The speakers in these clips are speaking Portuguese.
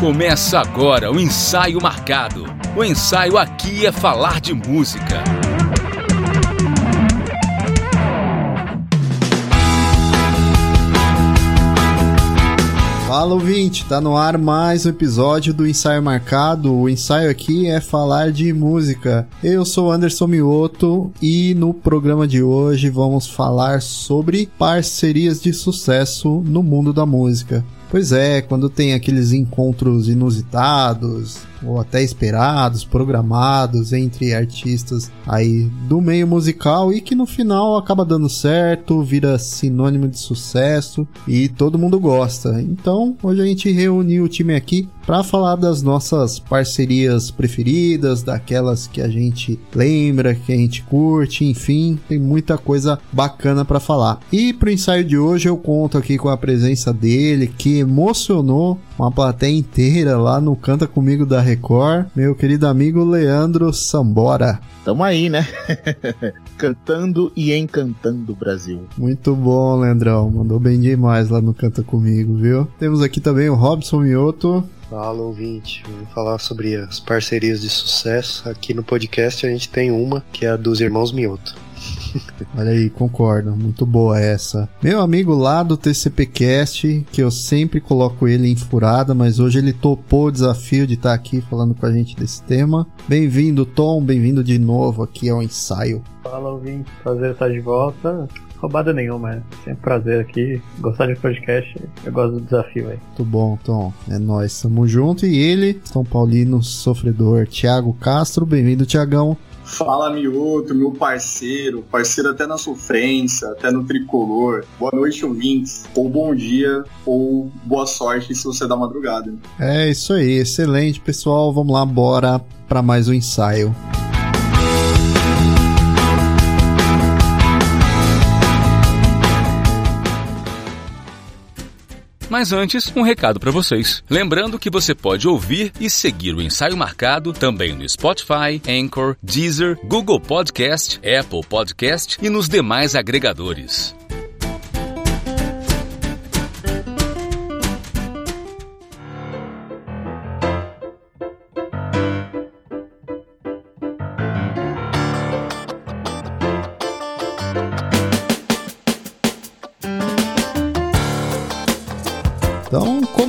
Começa agora o ensaio marcado. O ensaio aqui é falar de música. Fala ouvinte, tá no ar mais um episódio do Ensaio Marcado. O ensaio aqui é falar de música. Eu sou Anderson Mioto e no programa de hoje vamos falar sobre parcerias de sucesso no mundo da música. Pois é, quando tem aqueles encontros inusitados, ou até esperados, programados entre artistas aí do meio musical e que no final acaba dando certo, vira sinônimo de sucesso e todo mundo gosta. Então, hoje a gente reuniu o time aqui para falar das nossas parcerias preferidas, daquelas que a gente lembra, que a gente curte, enfim, tem muita coisa bacana para falar. E pro ensaio de hoje eu conto aqui com a presença dele, que emocionou uma plateia inteira lá no Canta Comigo da Record, meu querido amigo Leandro Sambora. Tamo aí, né? Cantando e encantando o Brasil. Muito bom, Leandrão. Mandou bem demais lá no Canta Comigo, viu? Temos aqui também o Robson Mioto. Fala ouvinte, vamos falar sobre as parcerias de sucesso. Aqui no podcast a gente tem uma, que é a dos irmãos Mioto. Olha aí, concordo. Muito boa essa. Meu amigo lá do TCPcast, que eu sempre coloco ele em furada, mas hoje ele topou o desafio de estar aqui falando com a gente desse tema. Bem-vindo, Tom. Bem-vindo de novo aqui ao ensaio. Fala, ouvinte. Prazer estar de volta roubada nenhuma, é sempre prazer aqui. Gostar de podcast, eu gosto do desafio aí. Muito bom, Tom. É nós, tamo junto. E ele, São Paulino sofredor, Thiago Castro. Bem-vindo, Tiagão. Fala Mioto, meu parceiro, parceiro até na sofrência, até no tricolor. Boa noite, ouvintes. Ou bom dia, ou boa sorte se você da madrugada. É isso aí, excelente, pessoal. Vamos lá, bora para mais um ensaio. Mas antes, um recado para vocês. Lembrando que você pode ouvir e seguir o ensaio marcado também no Spotify, Anchor, Deezer, Google Podcast, Apple Podcast e nos demais agregadores.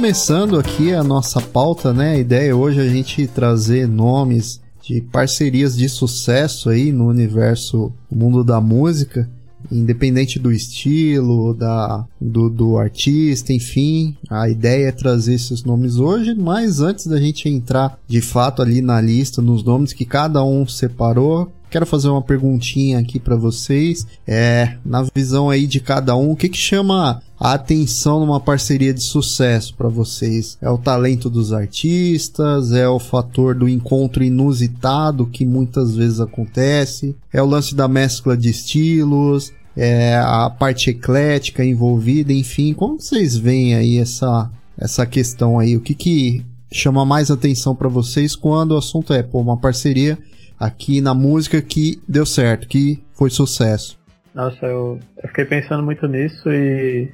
Começando aqui a nossa pauta, né? A ideia hoje é a gente trazer nomes de parcerias de sucesso aí no universo, mundo da música, independente do estilo, da, do, do artista, enfim. A ideia é trazer esses nomes hoje, mas antes da gente entrar de fato ali na lista, nos nomes que cada um separou, quero fazer uma perguntinha aqui para vocês. É, na visão aí de cada um, o que que chama a atenção numa parceria de sucesso para vocês? É o talento dos artistas? É o fator do encontro inusitado que muitas vezes acontece? É o lance da mescla de estilos? É a parte eclética envolvida? Enfim, como vocês veem aí essa, essa questão aí? O que que chama mais atenção para vocês quando o assunto é pô, uma parceria aqui na música que deu certo, que foi sucesso? Nossa, eu, eu fiquei pensando muito nisso e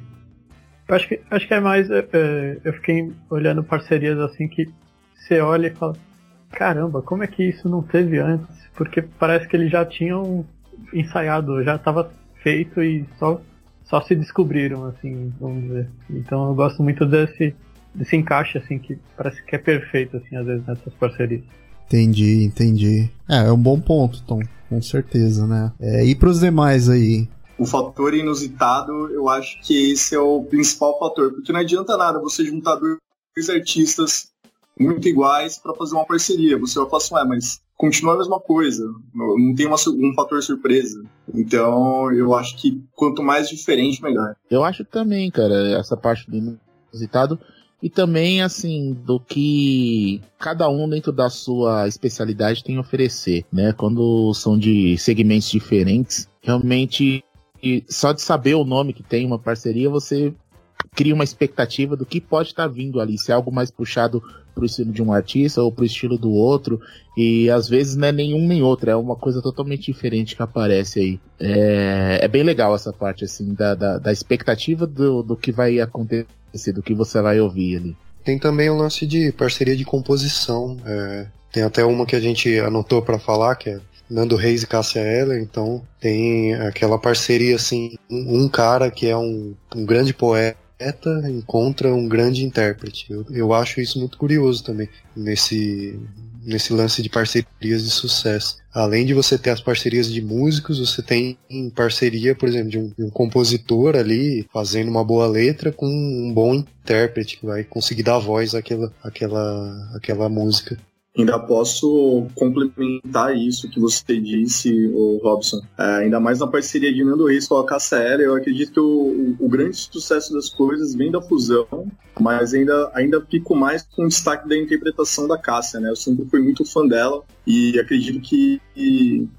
acho que, acho que é mais. É, é, eu fiquei olhando parcerias assim que você olha e fala: caramba, como é que isso não teve antes? Porque parece que eles já tinham ensaiado, já estava feito e só, só se descobriram, assim, vamos dizer. Então eu gosto muito desse, desse encaixe, assim, que parece que é perfeito, assim, às vezes, nessas parcerias. Entendi, entendi. É, é um bom ponto, Tom, com certeza, né? É, e pros demais aí? O fator inusitado, eu acho que esse é o principal fator, porque não adianta nada você juntar dois artistas muito iguais para fazer uma parceria. Você vai falar assim, ué, mas continua a mesma coisa, não tem uma, um fator surpresa. Então, eu acho que quanto mais diferente, melhor. Eu acho também, cara, essa parte do inusitado e também assim do que cada um dentro da sua especialidade tem a oferecer, né? Quando são de segmentos diferentes, realmente só de saber o nome que tem uma parceria, você cria uma expectativa do que pode estar tá vindo ali, se é algo mais puxado pro estilo de um artista ou pro estilo do outro, e às vezes não é nenhum nem outro, é uma coisa totalmente diferente que aparece aí. É, é bem legal essa parte, assim, da, da, da expectativa do, do que vai acontecer, do que você vai ouvir ali. Tem também o lance de parceria de composição. É, tem até uma que a gente anotou para falar, que é Nando Reis e Cássia Eller, então tem aquela parceria assim, um, um cara que é um, um grande poeta encontra um grande intérprete. Eu, eu acho isso muito curioso também, nesse, nesse lance de parcerias de sucesso. Além de você ter as parcerias de músicos, você tem parceria, por exemplo, de um, de um, compositor ali fazendo uma boa letra com um bom intérprete que vai conseguir dar voz àquela, àquela, àquela música. Ainda posso complementar isso que você disse, o Robson. É, ainda mais na parceria de Nando Reis com a Cássia eu acredito que o, o, grande sucesso das coisas vem da fusão, mas ainda, ainda fico mais com o destaque da interpretação da Cássia, né? Eu sempre fui muito fã dela e acredito que.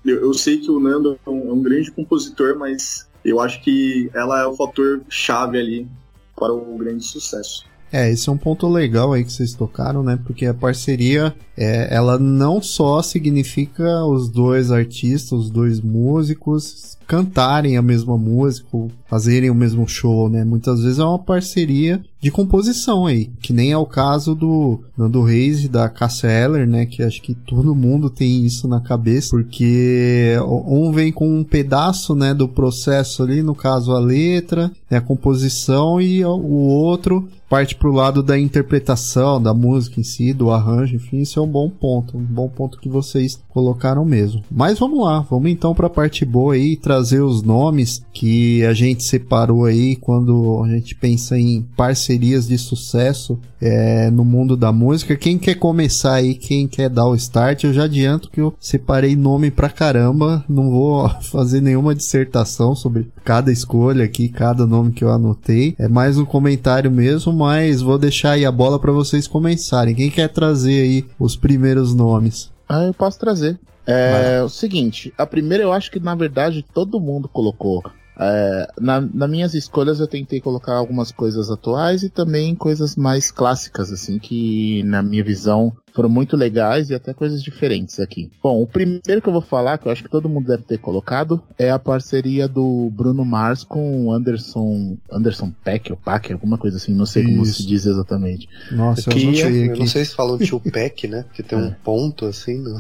Eu, eu, sei que o Nando é um, é um grande compositor, mas eu acho que ela é o fator chave ali para o grande sucesso. É, esse é um ponto legal aí que vocês tocaram, né? Porque a parceria, é, ela não só significa os dois artistas, os dois músicos cantarem a mesma música, fazerem o mesmo show, né? Muitas vezes é uma parceria de composição aí, que nem é o caso do Nando Reis e da Cassia Eller, né? Que acho que todo mundo tem isso na cabeça, porque um vem com um pedaço, né, do processo ali, no caso a letra, né, a composição, e o outro parte pro lado da interpretação da música em si, do arranjo, enfim, isso é um bom ponto, um bom ponto que vocês colocaram mesmo. Mas vamos lá, vamos então para a parte boa aí, trazer os nomes que a gente separou aí quando a gente pensa em parcerias de sucesso é, no mundo da música. Quem quer começar aí, quem quer dar o start, eu já adianto que eu separei nome pra caramba, não vou fazer nenhuma dissertação sobre cada escolha aqui, cada nome que eu anotei. É mais um comentário mesmo, mas vou deixar aí a bola para vocês começarem. Quem quer trazer aí os primeiros nomes? Ah, eu posso trazer. É o seguinte, a primeira eu acho que na verdade todo mundo colocou é, na, nas minhas escolhas eu tentei colocar algumas coisas atuais e também coisas mais clássicas, assim, que na minha visão foram muito legais e até coisas diferentes aqui. Bom, o primeiro que eu vou falar, que eu acho que todo mundo deve ter colocado, é a parceria do Bruno Mars com o Anderson, Anderson Peck, ou Pack, alguma coisa assim, não sei Isso. como se diz exatamente. Nossa, que, eu, não sei, eu não sei se falam tio Peck, né? Porque tem é. um ponto assim, no...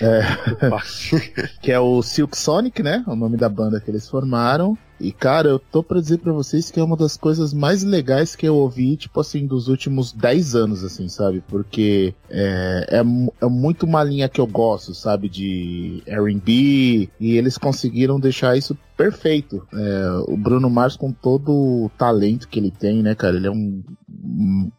É. que é o Silk Sonic, né? O nome da banda que eles formaram. E cara, eu tô pra dizer pra vocês que é uma das coisas mais legais que eu ouvi, tipo assim, dos últimos 10 anos, assim, sabe? Porque é, é, é muito uma linha que eu gosto, sabe? De RB, e eles conseguiram deixar isso perfeito. É, o Bruno Mars, com todo o talento que ele tem, né, cara? Ele é um, um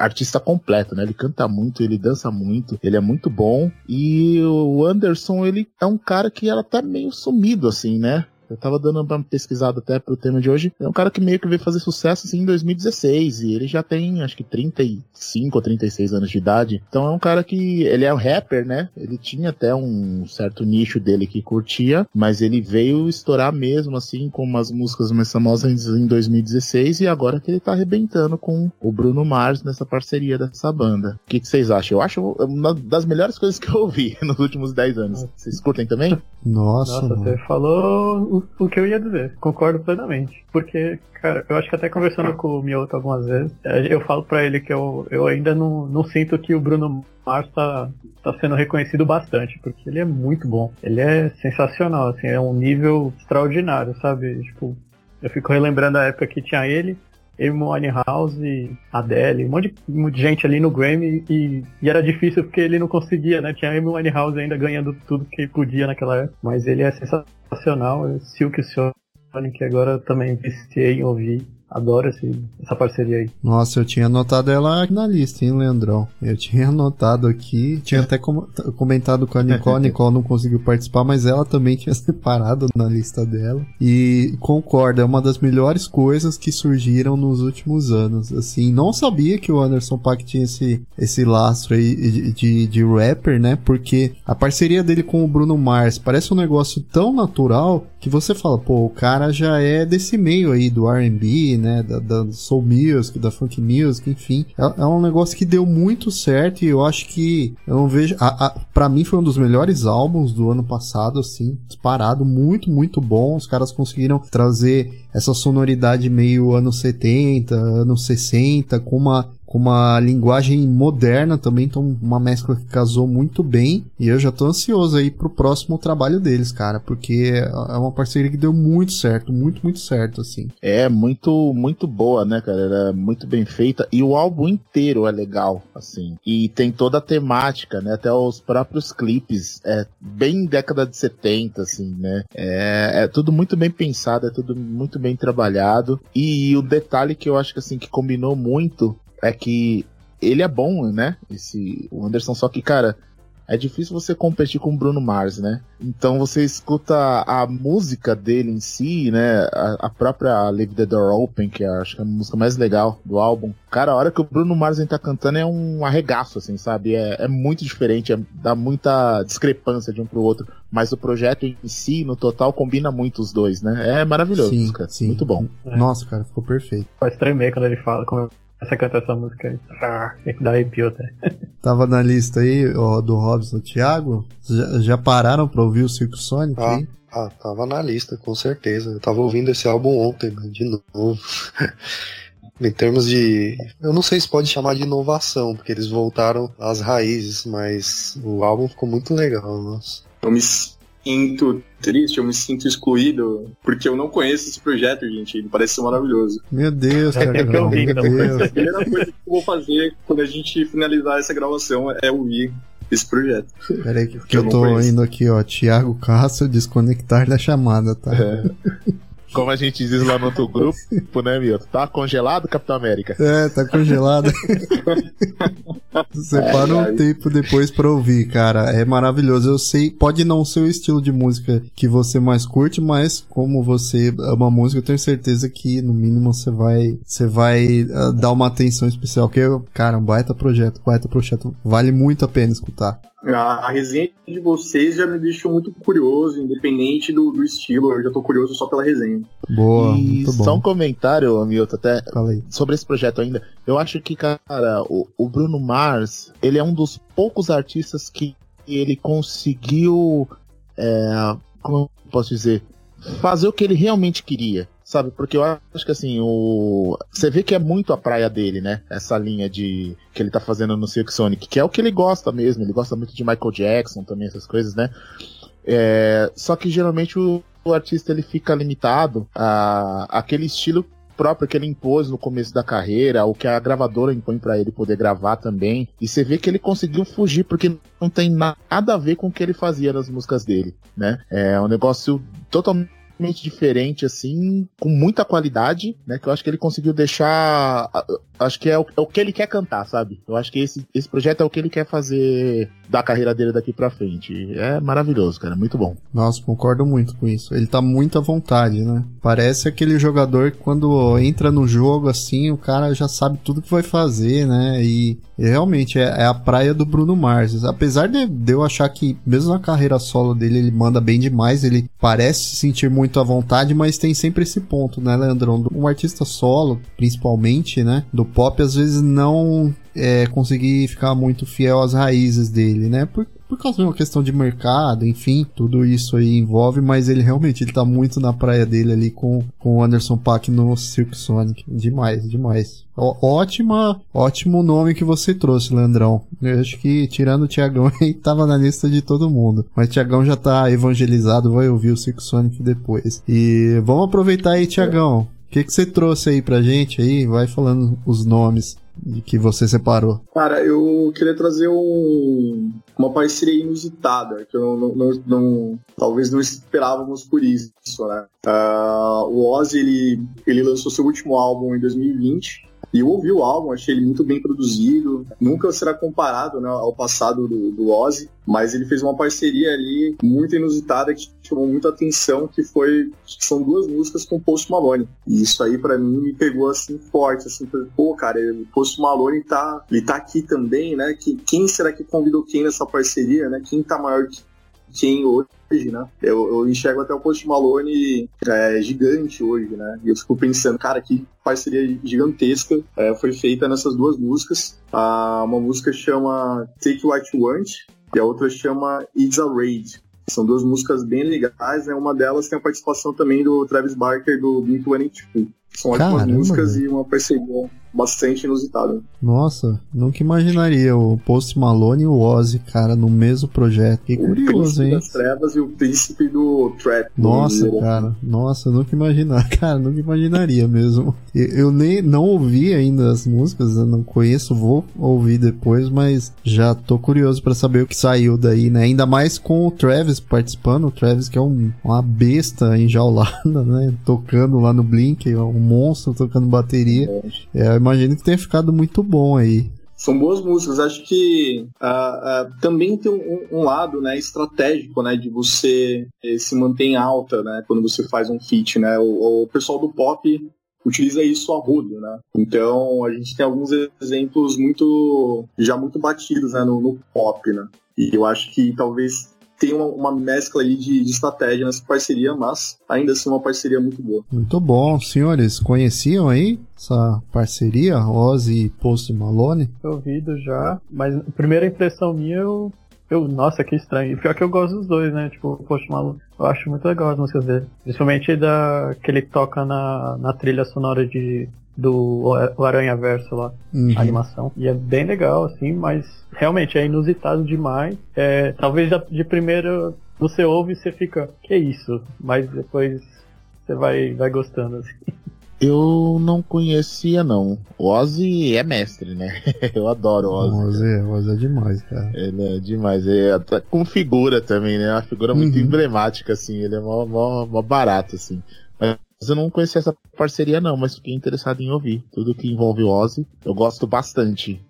artista completo, né? Ele canta muito, ele dança muito, ele é muito bom. E o Anderson, ele é um cara que ela tá meio sumido, assim, né? Eu tava dando uma pesquisada até pro tema de hoje. É um cara que meio que veio fazer sucesso assim em 2016 e ele já tem acho que 35 ou 36 anos de idade. Então é um cara que ele é um rapper, né? Ele tinha até um certo nicho dele que curtia, mas ele veio estourar mesmo assim com umas músicas mais famosas em 2016 e agora que ele tá arrebentando com o Bruno Mars nessa parceria dessa banda. O que, que vocês acham? Eu acho uma das melhores coisas que eu ouvi nos últimos 10 anos. Vocês curtem também? Nossa, Nossa você falou o, que eu ia dizer. Concordo plenamente. Porque, cara, eu acho que até conversando com o Mioto algumas vezes, é, eu falo para ele que eu, eu ainda não, não sinto que o Bruno Mars tá, tá sendo reconhecido bastante, porque ele é muito bom. Ele é sensacional, assim, é um nível extraordinário, sabe? Tipo, eu fico relembrando a época que tinha ele, Amy Winehouse, Adele, um monte de, gente ali no Grammy e, e, era difícil porque ele não conseguia, né? Tinha Amy Winehouse ainda ganhando tudo que podia naquela época, mas ele é sensacional, Silk Sonic agora também viciei em ouvir Adoro esse, essa parceria aí. Nossa, eu tinha anotado ela na lista, hein, Leandrão? Eu tinha anotado aqui, tinha até com, comentado com a Nicole, a Nicole não conseguiu participar, mas ela também tinha separado na lista dela. E concordo, é uma das melhores coisas que surgiram nos últimos anos. Assim, não sabia que o Anderson Paak tinha esse, esse lastro aí de, de, de rapper, né? Porque a parceria dele com o Bruno Mars parece um negócio tão natural que você fala, pô, o cara já é desse meio aí do R&B, né, da, da, soul music, da funk music, enfim, é, é, um negócio que deu muito certo e eu acho que eu não vejo, a, a, pra mim foi um dos melhores álbuns do ano passado, assim, disparado, muito, muito bom, os caras conseguiram trazer essa sonoridade meio anos 70, anos 60, com uma com uma linguagem moderna também, então uma mescla que casou muito bem. E eu já tô ansioso aí pro próximo trabalho deles, cara, porque é uma parceria que deu muito certo, muito, muito certo, assim. É, muito, muito boa, né, cara? Era muito bem feita. E o álbum inteiro é legal, assim. E tem toda a temática, né? Até os próprios clipes. É bem década de 70, assim, né? É, é tudo muito bem pensado, é tudo muito bem trabalhado. E o detalhe que eu acho que assim que combinou muito é que ele é bom, né? Esse o Anderson só que cara, é difícil você competir com o Bruno Mars, né? Então você escuta a música dele em si, né? A, a própria Leave the Door Open, que é, acho que é a música mais legal do álbum. Cara, a hora que o Bruno Mars tá cantando é um arregaço, assim, sabe? É, é muito diferente, é, dá muita discrepância de um pro outro. Mas o projeto em si, no total, combina muito os dois, né? É maravilhoso, Sim, cara. sim. Muito bom. Nossa, cara, ficou perfeito. Faz tremer quando ele fala, quando você canta essa música aí. Ah, dar arrepio até. Tava na lista aí, ó, do Robson Thiago. Já, já pararam pra ouvir o Circo Sonic Ah, aí? ah, tava na lista, com certeza. Eu tava ouvindo esse álbum ontem, né, de novo. em termos de. Eu não sei se pode chamar de inovação, porque eles voltaram às raízes, mas o álbum ficou muito legal, nossa. Eu me sinto triste, eu me sinto excluído, porque eu não conheço esse projeto, gente. Ele parece ser maravilhoso. Meu Deus, É que Thiagão, eu vi. Deus. A primeira coisa que eu vou fazer quando a gente finalizar essa gravação é ouvir esse projeto. Peraí que, que eu eu tô conheço. indo aqui, ó. Thiago Castro, desconectar da chamada, tá? Como a gente diz lá no outro grupo, né, Milton? Tá congelado, Capitão América? É, tá congelado. Separa um Ai, ai. tempo depois pra ouvir, cara. É maravilhoso. Eu sei, pode não ser o estilo de música que você mais curte, mas como você ama música, eu tenho certeza que no mínimo você vai, você vai ah, dar uma atenção especial. Porque, cara, um baita projeto, baita projeto. Vale muito a pena escutar. A, a resenha de vocês já me deixou muito curioso, independente do, do estilo. Eu já tô curioso só pela resenha. Boa, e muito só um bom. comentário, Milton, até Falei. sobre esse projeto ainda. Eu acho que, cara, o, o Bruno Mars, ele é um dos poucos artistas que ele conseguiu, é, como eu posso dizer, fazer o que ele realmente queria. Sabe, porque eu acho que assim, o. Você vê que é muito a praia dele, né? Essa linha de. que ele tá fazendo no Silk Sonic, que é o que ele gosta mesmo. Ele gosta muito de Michael Jackson também, essas coisas, né? É, só que geralmente o, o artista ele fica limitado a aquele estilo próprio que ele impôs no começo da carreira, o que a gravadora impõe pra ele poder gravar também. E você vê que ele conseguiu fugir porque não tem nada a ver com o que ele fazia nas músicas dele, né? É um negócio totalmente diferente, assim, com muita qualidade, né? Que eu acho que ele conseguiu deixar. Acho que é o, é o que ele quer cantar, sabe? Eu acho que esse, esse projeto é o que ele quer fazer da carreira dele daqui pra frente. É maravilhoso, cara. Muito bom. Nossa, concordo muito com isso. Ele tá muito à vontade, né? Parece aquele jogador que quando entra no jogo assim, o cara já sabe tudo que vai fazer, né? E, e realmente é, é a praia do Bruno Mars. Apesar de, de eu achar que, mesmo na carreira solo dele, ele manda bem demais, ele parece se sentir muito à vontade, mas tem sempre esse ponto, né, Leandrão? Um artista solo, principalmente, né? Do pop, às vezes não é, conseguir ficar muito fiel às raízes dele, né? Por, por causa de uma questão de mercado, enfim, tudo isso aí envolve, mas ele realmente ele tá muito na praia dele ali com, com o Anderson Paak no Cirque Sonic. Demais, demais. Ó- ótima, ótimo nome que você trouxe, Leandrão. Eu acho que tirando o Tiagão aí tava na lista de todo mundo. Mas Tiagão já tá evangelizado, vai ouvir o Cirque Sonic depois. E vamos aproveitar aí, Tiagão. O que, que você trouxe aí pra gente aí? Vai falando os nomes que você separou. Cara, eu queria trazer um, uma parceria inusitada, que eu não, não- não- talvez não esperávamos por isso, né? Ah, o Ozzy, ele, ele lançou seu último álbum em 2020, e eu ouvi o álbum, achei ele muito bem produzido, nunca será comparado né, ao passado do, do Ozzy, mas ele fez uma parceria ali muito inusitada que chamou muita atenção, que foi que são duas músicas com Post Malone. E isso aí pra mim me pegou assim forte, assim, pô, cara, o Post Malone tá, ele tá aqui também, né? Que, quem será que convidou quem nessa parceria, né? Quem tá maior que quem hoje, né? Eu, eu enxergo até o Post Malone é, gigante hoje, né? E eu fico pensando, cara, que parceria gigantesca é, foi feita nessas duas músicas. Ah, uma música chama Take What You Want e a outra chama It's a Raid. São duas músicas bem legais, né? Uma delas tem a participação também do Travis Barker do Blink-182. São ótimas Caramba, músicas e uma parceria bastante inusitado. Nossa, nunca imaginaria o Post Malone e o Ozzy, cara, no mesmo projeto. Que curioso, hein? O das trevas e o príncipe do trap. Nossa, cara, nossa, nunca imaginar, cara, nunca imaginaria mesmo. Eu, eu, nem não ouvi ainda as músicas, eu não conheço, vou ouvir depois, mas já tô curioso para saber o que saiu daí, né? Ainda mais com o Travis participando, o Travis que é um, uma besta enjaulada, né? Tocando lá no Blink, um monstro tocando bateria. É, imagino que tenha ficado muito bom aí. São boas músicas. Acho que uh, uh, também tem um, um, lado né, estratégico né, de você eh, se manter em alta né, quando você faz um feat. Né? O, o pessoal do pop utiliza isso a rodo, né? Então a gente tem alguns exemplos muito já muito batidos né, no, no pop, né? E eu acho que talvez tem uma, uma mescla aí de, de, estratégia nessa parceria, mas ainda assim uma parceria muito boa. Muito bom, senhores. Conheciam aí essa parceria, Ozzy e Post Malone? Ouvido já, mas a primeira impressão minha eu eu, nossa, que estranho. E pior que eu gosto dos dois, né? Tipo, o Post Malone. Eu acho muito legal as músicas dele. Principalmente da que ele toca na, na trilha sonora de do o Aranha Verso lá, uhum. a animação. E é bem legal, assim, mas realmente é inusitado demais. É, talvez de primeiro você ouve e você fica, que isso? Mas depois você vai, vai gostando, assim. Eu não conhecia, não. O Ozzy é mestre, né? Eu adoro o Ozzy. O Ozzy, é, o Ozzy é demais, cara. Ele é demais. Ele é até com figura também, né? Uma figura muito uhum. emblemática, assim. Ele é mó, mó, mó barato, assim. Mas eu não conhecia essa parceria, não, mas fiquei interessado em ouvir. Tudo que envolve o Ozzy, eu gosto bastante.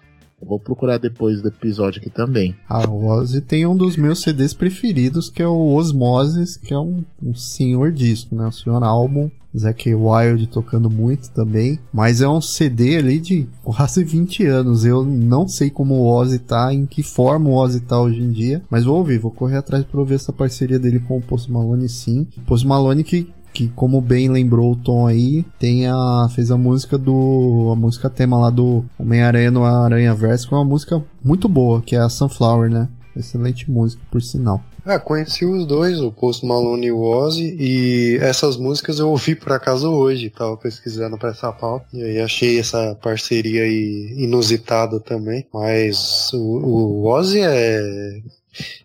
Eu vou procurar depois do episódio aqui também. Ah, o Ozzy tem um dos meus CDs preferidos, que é o Osmosis, que é um, um senhor disco, né? Um senhor álbum. Zack Wild tocando muito também. Mas é um CD ali de quase 20 anos. Eu não sei como o Ozzy tá, em que forma o Ozzy tá hoje em dia. Mas vou ouvir, vou correr atrás pra ver essa parceria dele com o Post Malone sim. Post Malone que que como bem lembrou o Tom aí, tem a fez a música do a música tema lá do Homem-Aranha no Aranha Verso, que é uma música muito boa, que é a Sunflower, né? Excelente música, por sinal. Ah, conheci os dois, o Post Malone e o Ozzy, e essas músicas eu ouvi por acaso hoje, tava pesquisando pra essa pauta, e aí achei essa parceria aí inusitada também, mas o, o Ozzy é...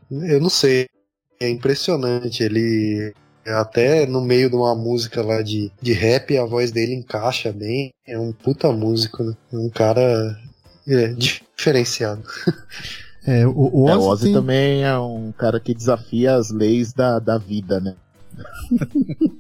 eu não sei, é impressionante, ele até no meio de uma música lá de, de rap, a voz dele encaixa bem. É um puta músico, né? É um cara é, diferenciado. É, o, o Ozzy, é, o Ozzy tem... também é um cara que desafia as leis da, da vida, né?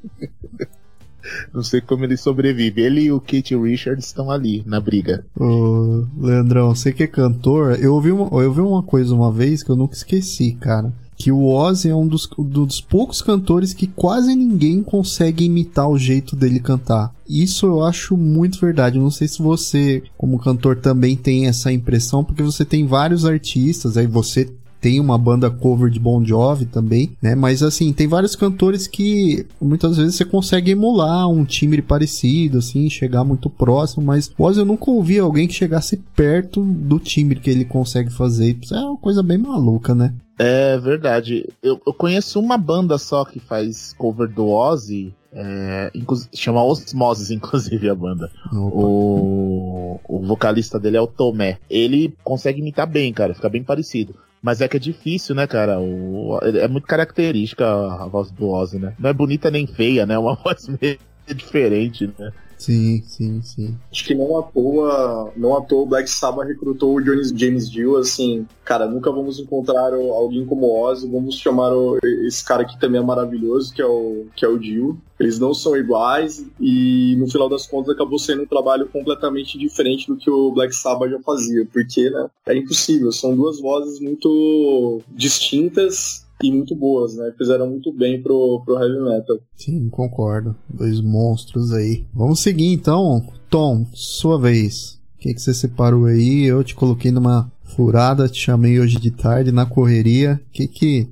Não sei como ele sobrevive. Ele e o Kate Richards estão ali na briga. Ô, Leandrão, você que é cantor, eu ouvi, uma, eu ouvi uma coisa uma vez que eu nunca esqueci, cara que o Ozzy é um dos, dos poucos cantores que quase ninguém consegue imitar o jeito dele cantar. Isso eu acho muito verdade. Eu não sei se você, como cantor, também tem essa impressão, porque você tem vários artistas, aí você tem uma banda cover de Bon Jovi também, né? Mas assim, tem vários cantores que muitas vezes você consegue emular um timbre parecido, assim, chegar muito próximo, mas Ozzy eu nunca ouvi alguém que chegasse perto do timbre que ele consegue fazer. Isso é uma coisa bem maluca, né? É verdade. Eu, eu conheço uma banda só que faz cover do Ozzy. É, chama Osmosis, inclusive, a banda. O, o vocalista dele é o Tomé. Ele consegue imitar bem, cara, fica bem parecido. Mas é que é difícil, né, cara? O, é muito característica a voz do Ozzy, né? Não é bonita nem feia, né? É uma voz meio diferente, né? Sim, sim, sim. Acho que não à toa, não à toa o Black Sabbath recrutou o Jones James Dio, assim, cara, nunca vamos encontrar alguém como Ozzy, vamos chamar o, esse cara que também é maravilhoso, que é o, que é o Dio. Eles não são iguais e no final das contas acabou sendo um trabalho completamente diferente do que o Black Sabbath já fazia, porque, né, é impossível, são duas vozes muito distintas e muito boas, né? Fizeram muito bem pro, pro heavy metal. Sim, concordo. Dois monstros aí. Vamos seguir então. Tom, sua vez. O que, que você separou aí? Eu te coloquei numa furada, te chamei hoje de tarde na correria. O que que.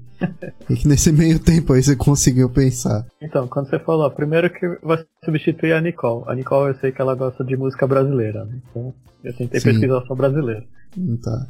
E que nesse meio tempo aí você conseguiu pensar? Então, quando você falou, primeiro que vai substituir a Nicole. A Nicole eu sei que ela gosta de música brasileira, né? Então eu tentei Sim. pesquisar só brasileira. Hum, tá.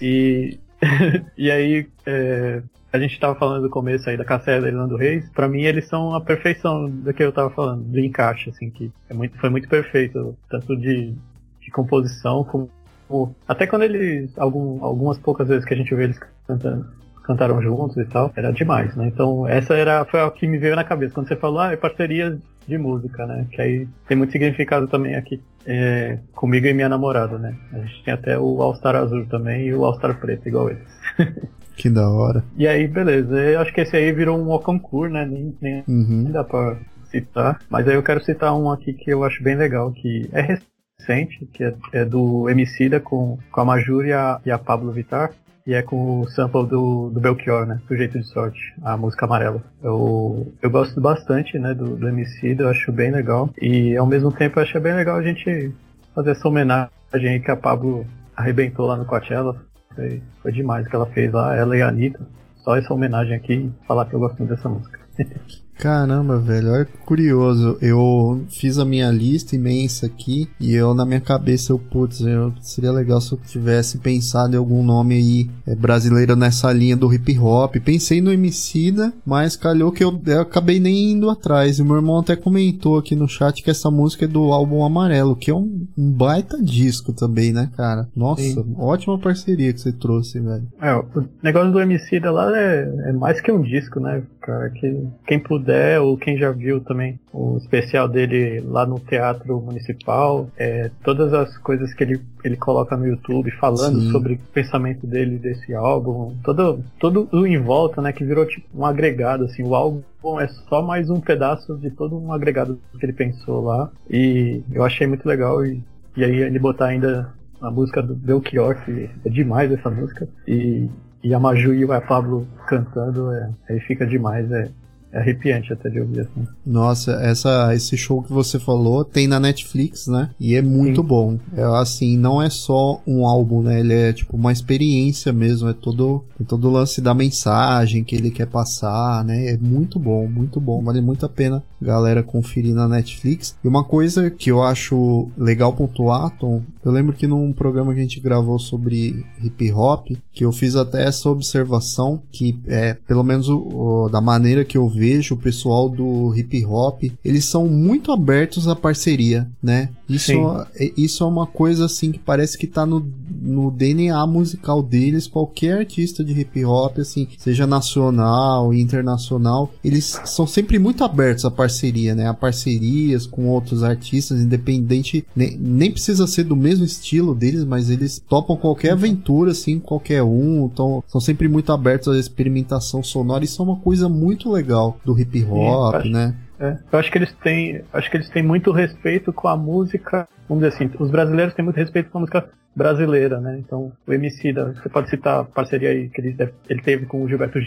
E, e aí, é, a gente estava falando do começo aí da Cassela e Nando Reis, para mim eles são a perfeição do que eu estava falando, do encaixe, assim, que é muito, foi muito perfeito, tanto de de composição, como, até quando eles, algum, algumas poucas vezes que a gente vê eles cantando, cantaram juntos e tal, era demais, né? Então essa era foi o que me veio na cabeça quando você falou, ah, é parceria de música, né? Que aí tem muito significado também aqui é, comigo e minha namorada, né? A gente tem até o All Star azul também e o All Star preto igual eles. Que da hora. E aí, beleza. Eu acho que esse aí virou um concurso, né? Nem, nem, uhum. nem dá pra citar. Mas aí eu quero citar um aqui que eu acho bem legal, que é recente, que é, é do Emicida com, com a Majur e a, e a Pablo Vittar. E é com o sample do, do Belchior, né? Sujeito de Sorte, a música amarela. Eu, eu gosto bastante, né, do, do Emicida, eu acho bem legal. E ao mesmo tempo eu acho bem legal a gente fazer essa homenagem aí que a Pablo arrebentou lá no Coachella. Foi, foi demais o que ela fez lá, ela e a Anitta. Só essa homenagem aqui, falar que eu gosto muito dessa música. Caramba, velho, olha que curioso. Eu fiz a minha lista imensa aqui e eu, na minha cabeça, eu, putz, eu, seria legal se eu tivesse pensado em algum nome aí é, brasileiro nessa linha do hip hop. Pensei no Emicida, mas calhou que eu, eu acabei nem indo atrás. E meu irmão até comentou aqui no chat que essa música é do álbum Amarelo, que é um, um baita disco também, né, cara? Nossa, Sim. ótima parceria que você trouxe, velho. É, o negócio do Emicida lá é, é mais que um disco, né, cara? Que quem puder ou quem já viu também o especial dele lá no Teatro Municipal, é, todas as coisas que ele, ele coloca no YouTube falando Sim. sobre o pensamento dele desse álbum, todo, todo o em volta, né, que virou tipo um agregado, assim, o álbum é só mais um pedaço de todo um agregado que ele pensou lá, e eu achei muito legal, e, e aí ele botar ainda a música do Belchior, que é demais essa música, e, e a Maju e o Pablo cantando, é, aí fica demais, é, é arrepiante até de ouvir assim. Nossa, essa, esse show que você falou tem na Netflix, né? E é muito Sim. bom. É assim, não é só um álbum, né? Ele é tipo uma experiência mesmo. É todo, é todo o lance da mensagem que ele quer passar, né? É muito bom, muito bom. Vale muito a pena galera conferir na Netflix. E uma coisa que eu acho legal pontuar, Tom, eu lembro que num programa que a gente gravou sobre hip hop, que eu fiz até essa observação que é, pelo menos o, o, da maneira que eu vejo o pessoal do hip hop, eles são muito abertos à parceria, né? Isso, é, isso é uma coisa assim que parece que tá no, no DNA musical deles, qualquer artista de hip hop, assim, seja nacional, internacional, eles são sempre muito abertos à parceria, né? A parcerias com outros artistas, independente, nem, nem precisa ser do mesmo estilo deles, mas eles topam qualquer aventura, assim, qualquer um, então, são sempre muito abertos à experimentação sonora, isso é uma coisa muito legal do hip hop, Sim, né? É, eu acho que eles têm, acho que eles têm muito respeito com a música, vamos dizer assim, os brasileiros têm muito respeito com a música brasileira, né? Então, o MC da, você pode citar a parceria aí que ele, ele teve com o Gilberto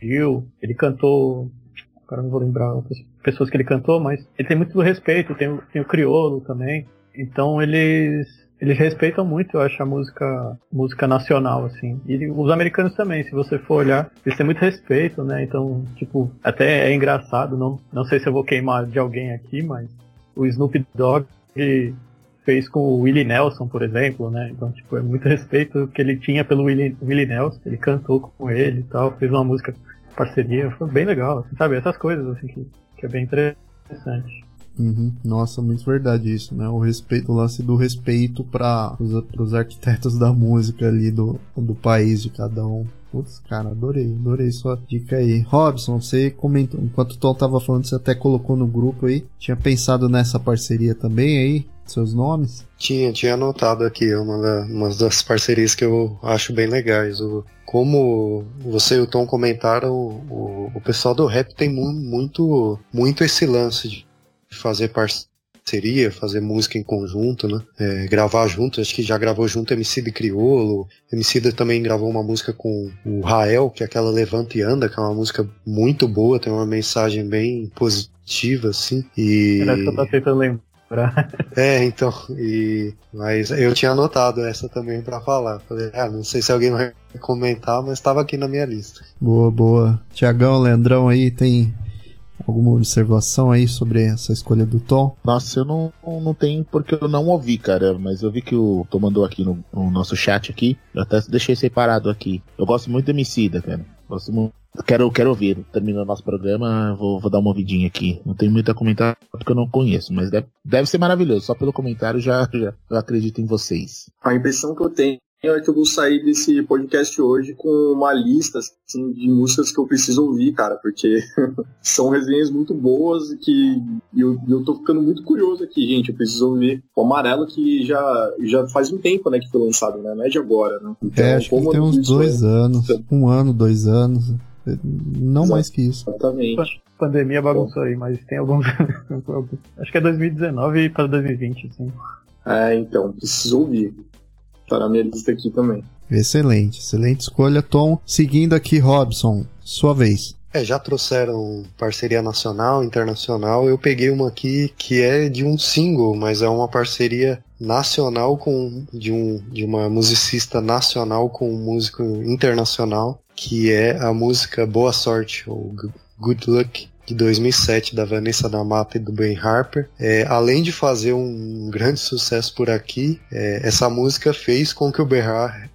Gil, ele cantou, agora não vou lembrar pessoas que ele cantou, mas ele tem muito respeito, tem, tem o Criolo também. Então eles eles respeitam muito, eu acho, a música, música nacional, assim. E os americanos também, se você for olhar, eles têm muito respeito, né? Então, tipo, até é engraçado, não, não sei se eu vou queimar de alguém aqui, mas o Snoop Dogg fez com o Willie Nelson, por exemplo, né? Então, tipo, é muito respeito que ele tinha pelo Willie, Willie Nelson, ele cantou com ele e tal, fez uma música parceria, foi bem legal, assim, sabe? Essas coisas, assim, que, que é bem interessante. Uhum. Nossa, muito verdade isso, né? O respeito, o lance do respeito para os arquitetos da música ali do, do país de cada um. Putz, cara, adorei, adorei sua dica aí. Robson, você comentou, enquanto o Tom tava falando, você até colocou no grupo aí. Tinha pensado nessa parceria também aí? Seus nomes? Tinha, tinha anotado aqui uma, da, uma das parcerias que eu acho bem legais. O, como você e o Tom comentaram, o, o pessoal do rap tem muito, muito esse lance de fazer parceria, fazer música em conjunto, né? É, gravar junto, acho que já gravou junto MC de Criolo. MC também gravou uma música com o Rael, que é aquela Levanta e Anda, que é uma música muito boa, tem uma mensagem bem positiva, assim. E. Era que eu tô tentando lembrar. É, então, e, mas eu tinha anotado essa também para falar. Falei, ah, não sei se alguém vai comentar, mas estava aqui na minha lista. Boa, boa. Tiagão, Leandrão aí tem Alguma observação aí sobre essa escolha do Tom? Nossa, eu não, não tenho porque eu não ouvi, cara. Mas eu vi que o Tom mandou aqui no, no nosso chat aqui. Eu até deixei separado aqui. Eu gosto muito do Emicida, cara. Próximo. Quero, quero ouvir. Terminando nosso programa, vou, vou dar uma ouvidinha aqui. Não tem muito a comentar porque eu não conheço, mas deve, deve ser maravilhoso. Só pelo comentário já, já eu acredito em vocês. A impressão que eu tenho é que eu vou sair desse podcast hoje com uma lista assim, de músicas que eu preciso ouvir, cara, porque são resenhas muito boas e que eu, eu tô ficando muito curioso aqui, gente. Eu preciso ouvir o Amarelo, que já, já faz um tempo né, que foi lançado, né? Não é de agora, né? Então, é, acho que tem uns dois anos, um ano, dois anos. Não Exato. mais que isso. Exatamente. Pandemia bagunçou aí, mas tem alguns. acho que é 2019 para 2020, assim. É, então, preciso ouvir. Tá na minha lista aqui também. Excelente, excelente escolha, Tom. Seguindo aqui, Robson, sua vez. É, já trouxeram parceria nacional, internacional. Eu peguei uma aqui que é de um single, mas é uma parceria nacional com de, um, de uma musicista nacional com um músico internacional, que é a música Boa Sorte, ou Good Luck, de 2007 da Vanessa da Mata e do Ben Harper. É, além de fazer um grande sucesso por aqui, é, essa música fez com que o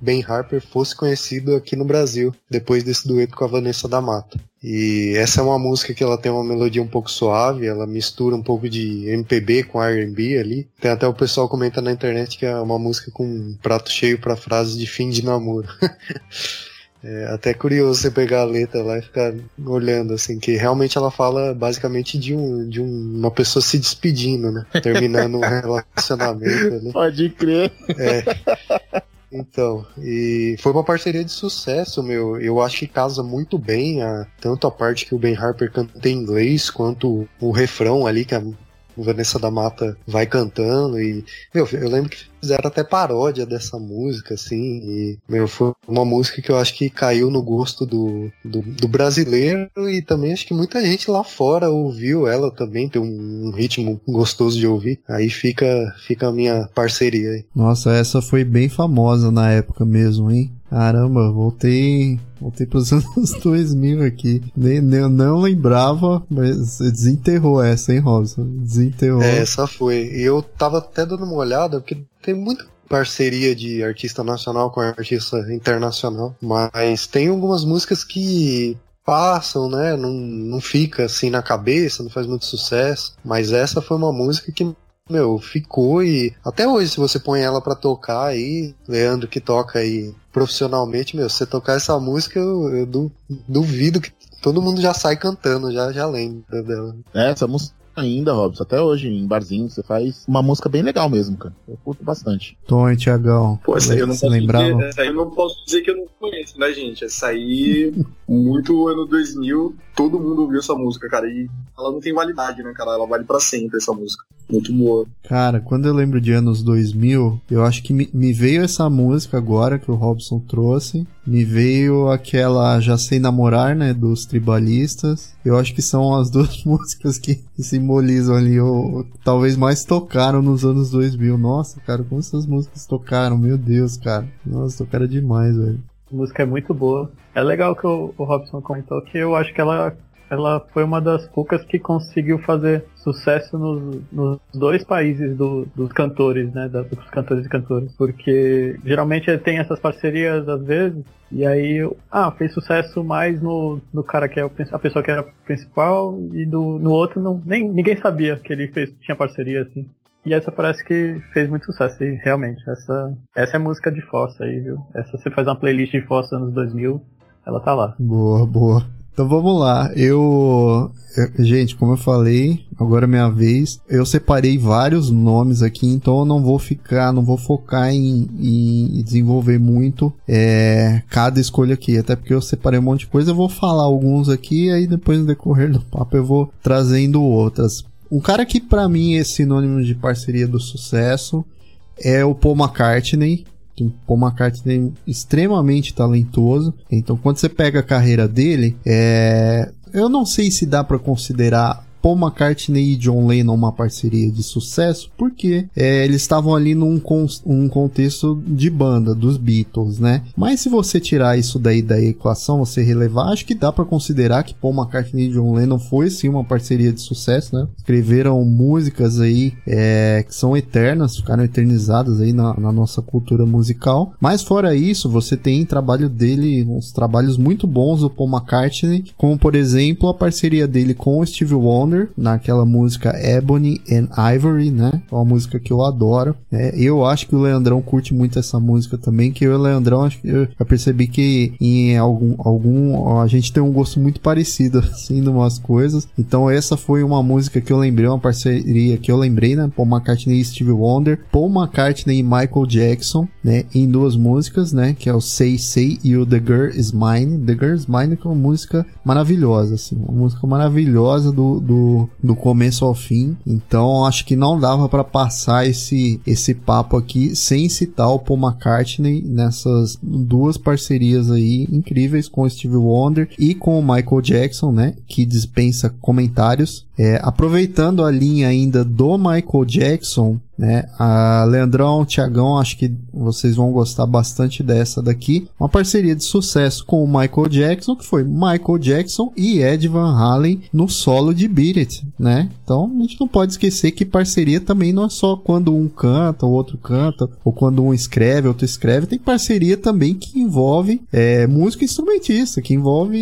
Ben Harper fosse conhecido aqui no Brasil depois desse dueto com a Vanessa da Mata. E essa é uma música que ela tem uma melodia um pouco suave, ela mistura um pouco de MPB com R&B ali. Tem até o pessoal comenta na internet que é uma música com um prato cheio para frases de fim de namoro. É até curioso você pegar a letra lá e ficar olhando, assim, que realmente ela fala basicamente de, um, de um, uma pessoa se despedindo, né? Terminando um relacionamento. Né? Pode crer. É. Então, e foi uma parceria de sucesso, meu. Eu acho que casa muito bem a, tanto a parte que o Ben Harper canta em inglês, quanto o refrão ali, que a Vanessa da Mata vai cantando e, meu, eu lembro que fizeram até paródia dessa música, assim, e, meu, foi uma música que eu acho que caiu no gosto do, do, do brasileiro e também acho que muita gente lá fora ouviu ela também, tem um, um, ritmo gostoso de ouvir, aí fica, fica a minha parceria aí. Nossa, essa foi bem famosa na época mesmo, hein? Caramba, voltei. Voltei pros anos 2000 aqui. Nem, nem, não lembrava, mas desenterrou essa, hein, Rosa? Desenterrou. É, essa foi. E eu tava até dando uma olhada, porque tem muita parceria de artista nacional com artista internacional. Mas tem algumas músicas que passam, né? Não, não fica assim na cabeça, não faz muito sucesso. Mas essa foi uma música que meu, ficou e até hoje se você põe ela para tocar aí, Leandro que toca aí profissionalmente, meu, você tocar essa música, eu, eu duvido que todo mundo já sai cantando, já já lembra dela. É, essa música ainda, Robson. Até hoje, em barzinho, você faz uma música bem legal mesmo, cara. Eu curto bastante. Tom e Tiagão. Pô, essa aí eu não, posso dizer, essa aí eu não posso dizer que eu não conheço, né, gente? Essa aí, muito ano 2000, todo mundo ouviu essa música, cara. E ela não tem validade, né, cara? Ela vale para sempre, essa música. Muito boa. Cara, quando eu lembro de anos 2000, eu acho que me, me veio essa música agora que o Robson trouxe. Me veio aquela Já Sei Namorar, né? Dos tribalistas. Eu acho que são as duas músicas que simbolizam ali, ou, talvez mais tocaram nos anos 2000. Nossa, cara, como essas músicas tocaram? Meu Deus, cara. Nossa, tocaram demais, velho. A música é muito boa. É legal que o, o Robson comentou que eu acho que ela ela foi uma das poucas que conseguiu fazer sucesso nos, nos dois países do, dos cantores, né? dos cantores e cantoras. Porque geralmente tem essas parcerias às vezes, e aí, ah, fez sucesso mais no, no cara que é a pessoa que era principal, e do, no outro não, nem, ninguém sabia que ele fez, tinha parceria assim. E essa parece que fez muito sucesso, realmente, essa, essa é música de Fossa aí, viu? Essa você faz uma playlist de Fossa anos 2000, ela tá lá. Boa, boa. Então vamos lá. Eu. Gente, como eu falei, agora é minha vez. Eu separei vários nomes aqui, então eu não vou ficar, não vou focar em, em desenvolver muito é, cada escolha aqui. Até porque eu separei um monte de coisa. Eu vou falar alguns aqui, aí depois no decorrer do papo eu vou trazendo outras. Um cara que para mim é sinônimo de parceria do sucesso é o Paul McCartney um Paul McCartney extremamente talentoso. Então, quando você pega a carreira dele, é... eu não sei se dá para considerar Paul McCartney e John Lennon uma parceria de sucesso? Porque é, eles estavam ali num con um contexto de banda dos Beatles, né? Mas se você tirar isso daí da equação, você relevar, acho que dá para considerar que Paul McCartney e John Lennon foi sim uma parceria de sucesso, né? Escreveram músicas aí é, que são eternas, ficaram eternizadas aí na, na nossa cultura musical. Mas fora isso, você tem trabalho dele, uns trabalhos muito bons do Paul McCartney, como por exemplo a parceria dele com o Steve Wonder naquela música Ebony and Ivory, né? É uma música que eu adoro. É, eu acho que o Leandrão curte muito essa música também, que eu e o Leandrão acho que eu percebi que em algum, algum a gente tem um gosto muito parecido assim em umas coisas. Então essa foi uma música que eu lembrei, uma parceria que eu lembrei, né? Paul McCartney e Steve Wonder, Paul McCartney e Michael Jackson, né? Em duas músicas, né? Que é o Say Say e o The Girl Is Mine. The Girl Is Mine que é uma música maravilhosa, assim, uma música maravilhosa do, do, do começo ao fim. Então acho que não dava para passar esse esse papo aqui sem citar o Paul McCartney nessas duas parcerias aí incríveis com o Steve Wonder e com o Michael Jackson, né? Que dispensa comentários. É, aproveitando a linha ainda do Michael Jackson, né? A Leandrão, Tiagão, acho que vocês vão gostar bastante dessa daqui. Uma parceria de sucesso com o Michael Jackson, que foi Michael Jackson e Ed Van Halen no solo de Beat It, né? Então a gente não pode esquecer que parceria também não é só quando um canta, o outro canta, ou quando um escreve, outro escreve. Tem parceria também que envolve é, música instrumentista, que envolve,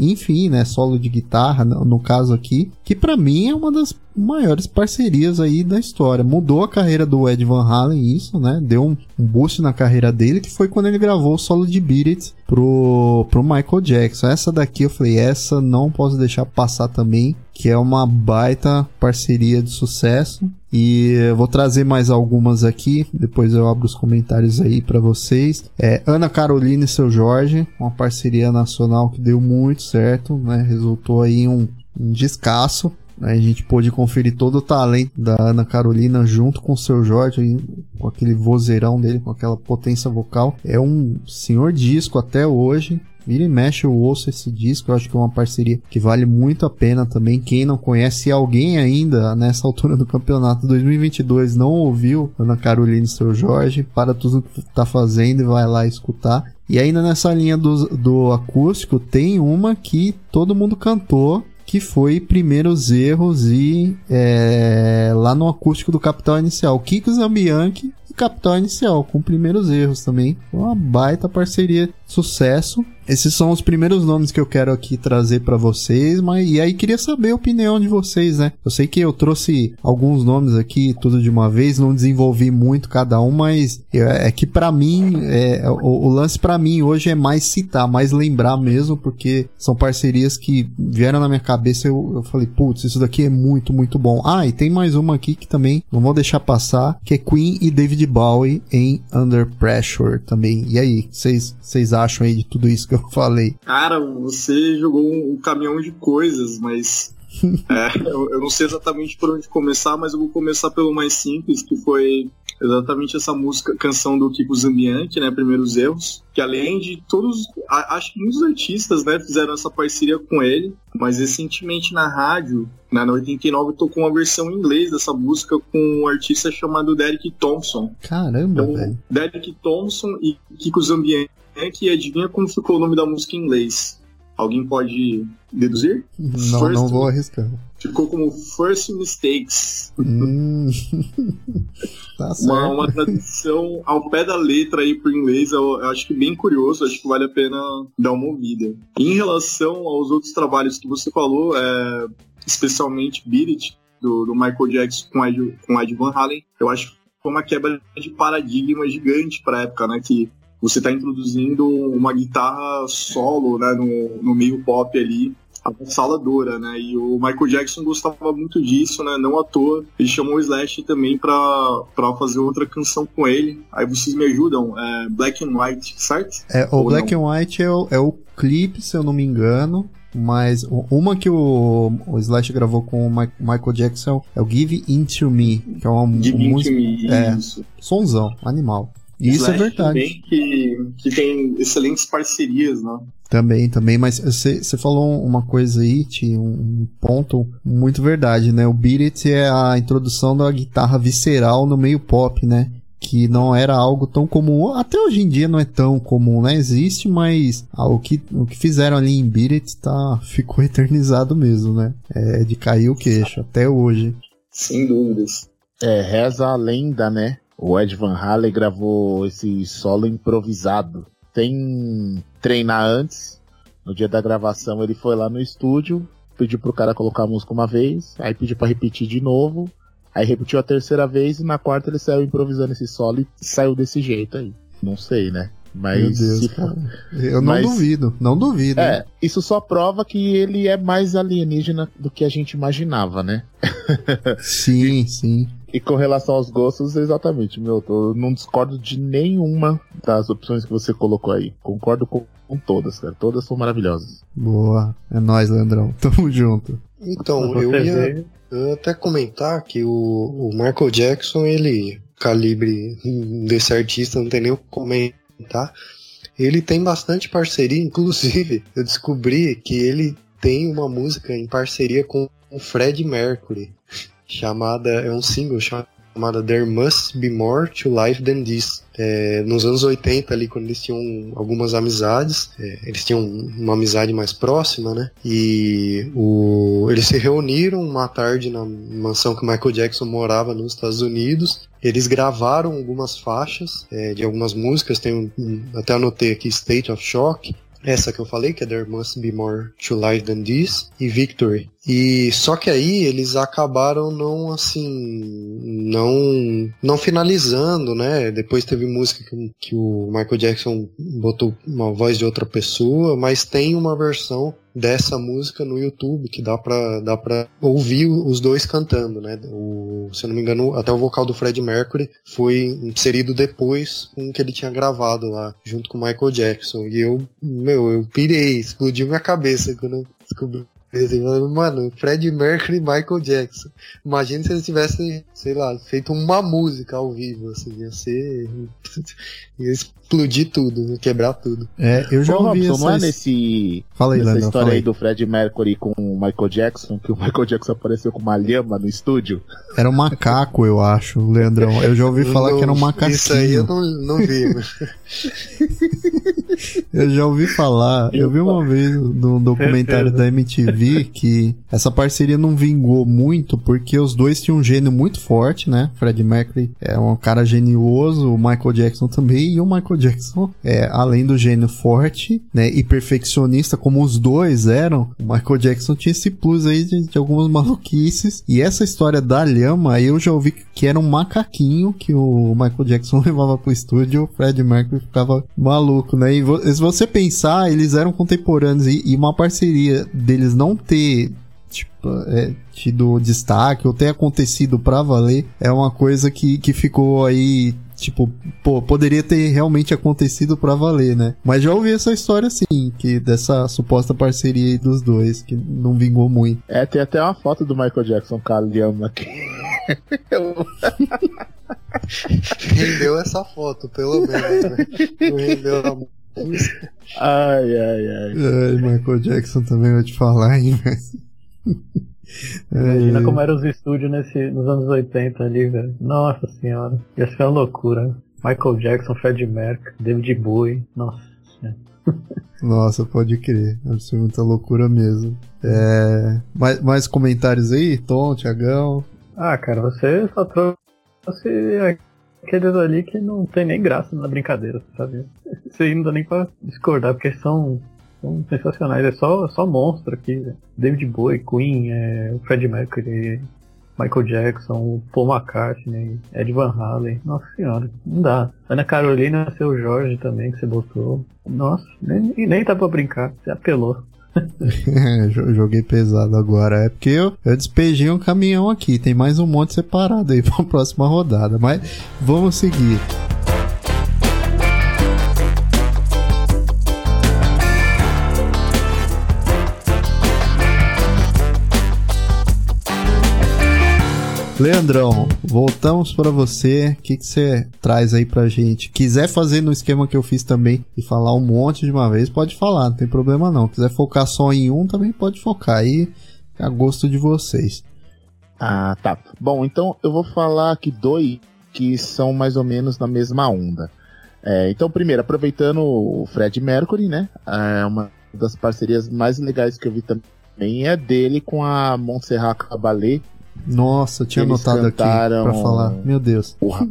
enfim, né? Solo de guitarra, no caso aqui, que para mim é uma das maiores parcerias aí da história. Mudou a carreira do Ed Van Halen isso, né? Deu um, um boost na carreira dele, que foi quando ele gravou o solo de Beat It pro, pro Michael Jackson. Essa daqui eu falei, essa não posso deixar passar também, que é uma baita parceria de sucesso. E vou trazer mais algumas aqui, depois eu abro os comentários aí para vocês. É, Ana Carolina e seu Jorge, uma parceria nacional que deu muito certo, né? Resultou aí um, um descasso. A gente pôde conferir todo o talento da Ana Carolina junto com o seu Jorge, com aquele vozeirão dele, com aquela potência vocal. É um senhor disco até hoje. Vira e mexe, eu ouço esse disco. Eu acho que é uma parceria que vale muito a pena também. Quem não conhece, alguém ainda nessa altura do campeonato 2022 não ouviu Ana Carolina e seu Jorge, para tudo que tá fazendo e vai lá escutar. E ainda nessa linha do, do acústico, tem uma que todo mundo cantou que foi Primeiros Erros e é, lá no acústico do Capital Inicial. Kiko Zambianchi e Capital Inicial, com Primeiros Erros também. Uma baita parceria, sucesso. Esses são os primeiros nomes que eu quero aqui trazer para vocês, mas e aí queria saber a opinião de vocês, né? Eu sei que eu trouxe alguns nomes aqui tudo de uma vez, não desenvolvi muito cada um, mas é, é que para mim é, o, o, lance para mim hoje é mais citar, mais lembrar mesmo, porque são parcerias que vieram na minha cabeça. Eu, eu falei, putz, isso daqui é muito muito bom. Ah, e tem mais uma aqui que também não vou deixar passar, que é Queen e David Bowie em Under Pressure também. E aí, vocês acham aí de tudo isso que eu falei? Cara, você jogou um caminhão de coisas, mas é, eu, eu, não sei exatamente por onde começar, mas eu vou começar pelo mais simples, que foi exatamente essa música, canção do Kiko Zambianchi, né, Primeiros Erros, que além de todos, acho que muitos artistas, né, fizeram essa parceria com ele, mas recentemente na rádio, né, na 89, tocou uma versão em inglês dessa música com um artista chamado Derek Thompson. Caramba, então, velho. Derek Thompson e Kiko Zambianchi, e adivinha como ficou o nome da música em inglês? Alguém pode deduzir? Não, First, não vou arriscar. Ficou como First Mistakes. Hum. tá uma, uma tradução ao pé da letra aí pro inglês, eu, eu, acho que bem curioso, acho que vale a pena dar uma ouvida. Em relação aos outros trabalhos que você falou, é, especialmente Beat It, do, do Michael Jackson com Ed, com Ed Van Halen, eu acho que foi uma quebra de paradigma gigante pra época, né? Que você está introduzindo uma guitarra solo, né, no, no meio pop ali, avassaladora, né? E o Michael Jackson gostava muito disso, né? Não à toa. Ele chamou o Slash também pra, pra fazer outra canção com ele. Aí vocês me ajudam. É Black and White, certo? É, o Ou Black não? and White é o, é o clipe, se eu não me engano. Mas uma que o, o Slash gravou com o Michael Jackson é o Give In To Me, que é uma Give música. Me, é, isso. sonzão, animal. Isso Slash é verdade. Também, que, que tem excelentes parcerias, né? Também, também, mas você falou uma coisa aí, Ti, um ponto muito verdade, né? O Beat It é a introdução da guitarra visceral no meio pop, né? Que não era algo tão comum, até hoje em dia não é tão comum, né? Existe, mas ah, o, que, o que fizeram ali em It tá, ficou eternizado mesmo, né? É de cair o queixo, até hoje. Sem dúvidas. É, reza a lenda, né? O Ed Van Halen gravou esse solo improvisado. Sem treinar antes. No dia da gravação ele foi lá no estúdio, pediu pro cara colocar a música uma vez, aí pediu para repetir de novo, aí repetiu a terceira vez e na quarta ele saiu improvisando esse solo e saiu desse jeito aí. Não sei, né? Mas Meu Deus, se cara. Eu não mas- duvido, não duvido. É, isso só prova que ele é mais alienígena do que a gente imaginava, né? Sim, sim. E com relação aos gostos, exatamente, meu, eu não discordo de nenhuma das opções que você colocou aí. Concordo com, com todas, cara. Todas são maravilhosas. Boa. É nóis, Leandrão. Tamo junto. Então, eu ia, eu ia até comentar que o, o Michael Jackson, ele, calibre desse artista, não tem nem o que comentar. Ele tem bastante parceria, inclusive, eu descobri que ele tem uma música em parceria com o Fred Mercury, chamada, é um single chamada There Must Be More to Life Than This. É, nos anos 80 ali, quando eles tinham algumas amizades, é, eles tinham uma amizade mais próxima, né? E o, eles se reuniram uma tarde na mansão que Michael Jackson morava nos Estados Unidos. Eles gravaram algumas faixas é, de algumas músicas, tem um- até anotei aqui State of Shock, essa que eu falei, que é There Must Be More to Life Than This, e Victory. E só que aí eles acabaram não assim, não não finalizando, né? Depois teve música que, que o Michael Jackson botou uma voz de outra pessoa, mas tem uma versão dessa música no YouTube que dá pra, dá pra ouvir os dois cantando, né? O, se eu não me engano, até o vocal do Fred Mercury foi inserido depois com o que ele tinha gravado lá, junto com o Michael Jackson. E eu, meu, eu pirei, explodiu minha cabeça quando eu descobri. Mano, Fred Mercury e Michael Jackson. Imagina se eles tivessem, sei lá, feito uma música ao vivo, assim, ia ser. ia explodir tudo, ia quebrar tudo. É, eu já Ô, ouvi Robson, não é essa... nesse, Fala aí, nessa Leandrão, história fala aí aí. do Fred Mercury com o Michael Jackson, que o Michael Jackson apareceu com uma lhama no estúdio? Era um macaco, eu acho, Leandrão. Eu já ouvi falar que era um macaquinho. Isso aí eu não, não vi. Eu já ouvi falar, eu vi uma vez num documentário da MTV que essa parceria não vingou muito porque os dois tinham um gênio muito forte, né? Fred Mercury é um cara genioso, o Michael Jackson também, e o Michael Jackson, é, além do gênio forte, né, e perfeccionista como os dois eram, o Michael Jackson tinha esse plus aí de, de algumas maluquices. E essa história da lhama, eu já ouvi que era um macaquinho que o Michael Jackson levava pro estúdio, o Fred Mercury ficava maluco, né? E vo- se você pensar, eles eram contemporâneos e, e uma parceria deles não ter tipo, é, tido destaque ou ter acontecido pra valer é uma coisa que, que ficou aí Tipo, pô, poderia ter realmente acontecido pra valer, né? Mas já ouvi essa história sim, que dessa suposta parceria aí dos dois, que não vingou muito. É, tem até uma foto do Michael Jackson lhama aqui. Rendeu essa foto, pelo menos, né? Não rendeu a música. Ai, ai, ai. Ai, Michael Jackson também vou te falar, hein, velho. Imagina Ai, como eram os estúdios nesse, nos anos 80 ali, velho. Nossa senhora. Ia ser uma loucura. Michael Jackson, Fred Mercury, David Bowie. Nossa. Nossa, pode crer. Deve ser muita loucura mesmo. É... Mais, mais comentários aí? Tom, Tiagão? Ah, cara, você só trouxe aqueles ali que não tem nem graça na brincadeira, sabe? Não dá nem pra discordar, porque são, são sensacionais. É só, só monstro aqui. David Bowie, Queen, é, Fred Mercury, Michael Jackson, Paul McCartney, Ed Van Halen. Nossa senhora, não dá. Ana Carolina, seu Jorge também, que você botou. Nossa, nem, nem tá pra brincar, você apelou. Jo- joguei pesado agora. É porque eu, eu despejei um caminhão aqui. Tem mais um monte separado aí pra próxima rodada. Mas vamos seguir. Leandrão, voltamos para você. O que, você traz aí pra gente? Quiser fazer no esquema que eu fiz também e falar um monte de uma vez, pode falar, não tem problema não. Quiser focar só em um, também pode focar aí, é a gosto de vocês. Ah, tá. Bom, então eu vou falar aqui dois que são mais ou menos na mesma onda. É, então, primeiro, aproveitando o Fred Mercury, né? É uma das parcerias mais legais que eu vi também é dele com a Montserrat Caballé, nossa, eu tinha eles anotado cantaram... aqui pra falar. Meu Deus. Porra.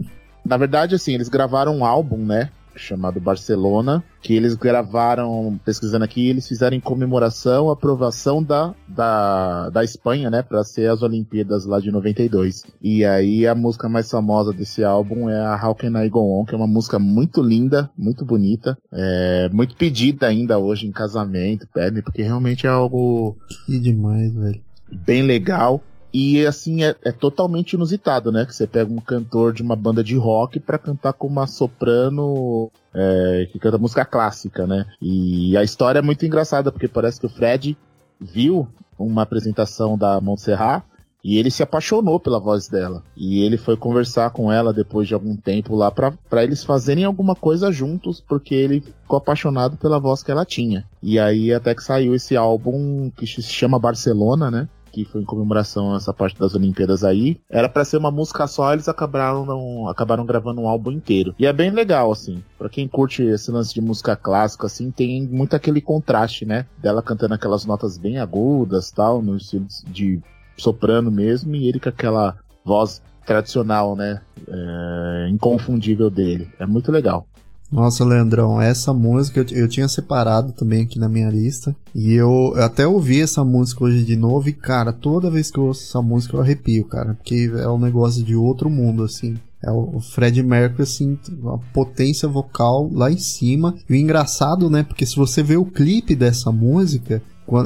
Na verdade, assim, eles gravaram um álbum, né? Chamado Barcelona, que eles gravaram, pesquisando aqui, eles fizeram em comemoração a aprovação da, da, da Espanha, né, para ser as Olimpíadas lá de 92. E aí a música mais famosa desse álbum é a How Can I Go On, que é uma música muito linda, muito bonita, é, muito pedida ainda hoje em casamento, pedem, porque realmente é algo. Que demais, velho. Bem legal. E assim, é, é, totalmente inusitado, né? Que você pega um cantor de uma banda de rock para cantar com uma soprano é, que canta música clássica, né? E a história é muito engraçada, porque parece que o Fred viu uma apresentação da Montserrat e ele se apaixonou pela voz dela. E ele foi conversar com ela depois de algum tempo lá para eles fazerem alguma coisa juntos, porque ele ficou apaixonado pela voz que ela tinha. E aí até que saiu esse álbum que se chama Barcelona, né? Que foi em comemoração a essa parte das Olimpíadas aí. Era para ser uma música só, eles acabaram, não, acabaram gravando um álbum inteiro. E é bem legal, assim. Pra quem curte esse lance de música clássica, assim, tem muito aquele contraste, né? Dela cantando aquelas notas bem agudas, tal, no estilo de soprano mesmo, e ele com aquela voz tradicional, né? É, inconfundível dele. É muito legal. Nossa, Leandrão, essa música eu, eu, tinha separado também aqui na minha lista. E eu, eu, até ouvi essa música hoje de novo. E, cara, toda vez que eu ouço essa música eu arrepio, cara. Porque é um negócio de outro mundo, assim. É o Fred Mercury, assim, uma potência vocal lá em cima. E o engraçado, né? Porque se você vê o clipe dessa música,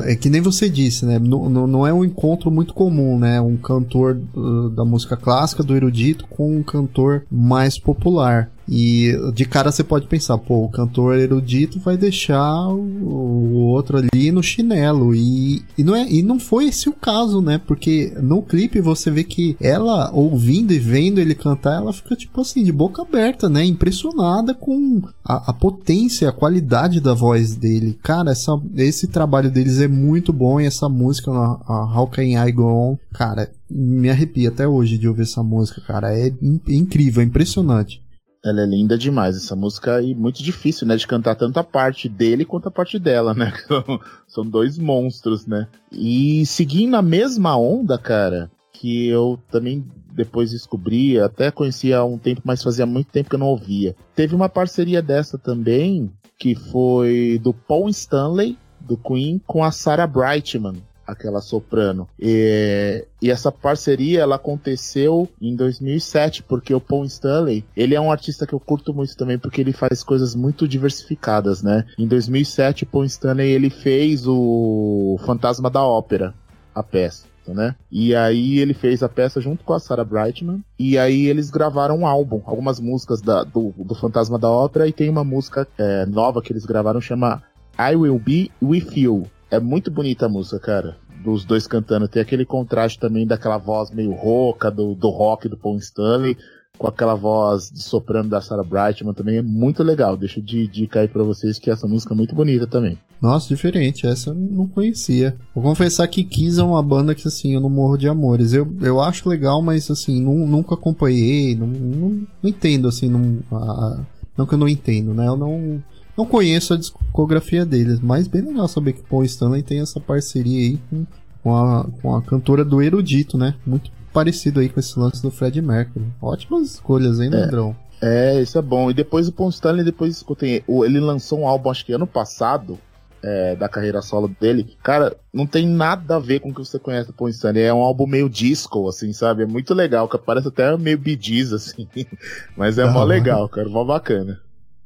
é que nem você disse, né? Não, não é um encontro muito comum, né? Um cantor uh, da música clássica, do erudito, com um cantor mais popular. E de cara você pode pensar, pô, o cantor erudito vai deixar o, o outro ali no chinelo. E, e, não é, e não foi esse o caso, né? Porque no clipe você vê que ela, ouvindo e vendo ele cantar, ela fica tipo assim, de boca aberta, né? Impressionada com a, a potência, a qualidade da voz dele. Cara, essa, esse trabalho deles é muito bom e essa música, a, a How Can I Go On, cara, me arrepia até hoje de ouvir essa música, cara. É, é incrível, é impressionante. Ela é linda demais, essa música, e muito difícil, né, de cantar tanto a parte dele quanto a parte dela, né? São dois monstros, né? E seguindo a mesma onda, cara, que eu também depois descobri, até conhecia há um tempo, mas fazia muito tempo que eu não ouvia. Teve uma parceria dessa também, que foi do Paul Stanley, do Queen, com a Sarah Brightman aquela soprano. E, e, essa parceria ela aconteceu em 2007, porque o Paul Stanley, ele é um artista que eu curto muito também, porque ele faz coisas muito diversificadas, né? Em 2007, o Paul Stanley ele fez o Fantasma da Ópera, a peça. Né? E aí ele fez a peça junto com a Sarah Brightman. E aí eles gravaram um álbum, algumas músicas da, do, do Fantasma da Ópera. E tem uma música é, nova que eles gravaram, chama I Will Be With You. É muito bonita a música, cara. Dos dois cantando. Tem aquele contraste também daquela voz meio rouca do, do rock do Paul Stanley com aquela voz de soprano da Sarah Brightman também é muito legal. Deixa de dica aí pra vocês que essa música é muito bonita também. Nossa, diferente, essa eu não conhecia. Vou confessar que Kiss é uma banda que assim, eu não morro de amores. Eu, eu acho legal, mas assim, não, nunca acompanhei, não, não, não entendo assim, não, a, não que eu não entendo, né? Eu não não conheço a discografia deles, mas bem legal saber que Paul Stanley tem essa parceria aí com, com, a, com a cantora do Erudito, né? Muito parecido aí com esse lance do Fred Mercury. Ótimas escolhas, hein, Leandrão? É, é, isso é bom. E depois o Paul Stanley, depois escutei, ele lançou um álbum, acho que ano passado, é, da carreira solo dele, cara, não tem nada a ver com o que você conhece do Paul Stanley. É um álbum meio disco, assim, sabe? É muito legal, que parece até meio Bee assim. Mas é mó legal, cara, mó bacana.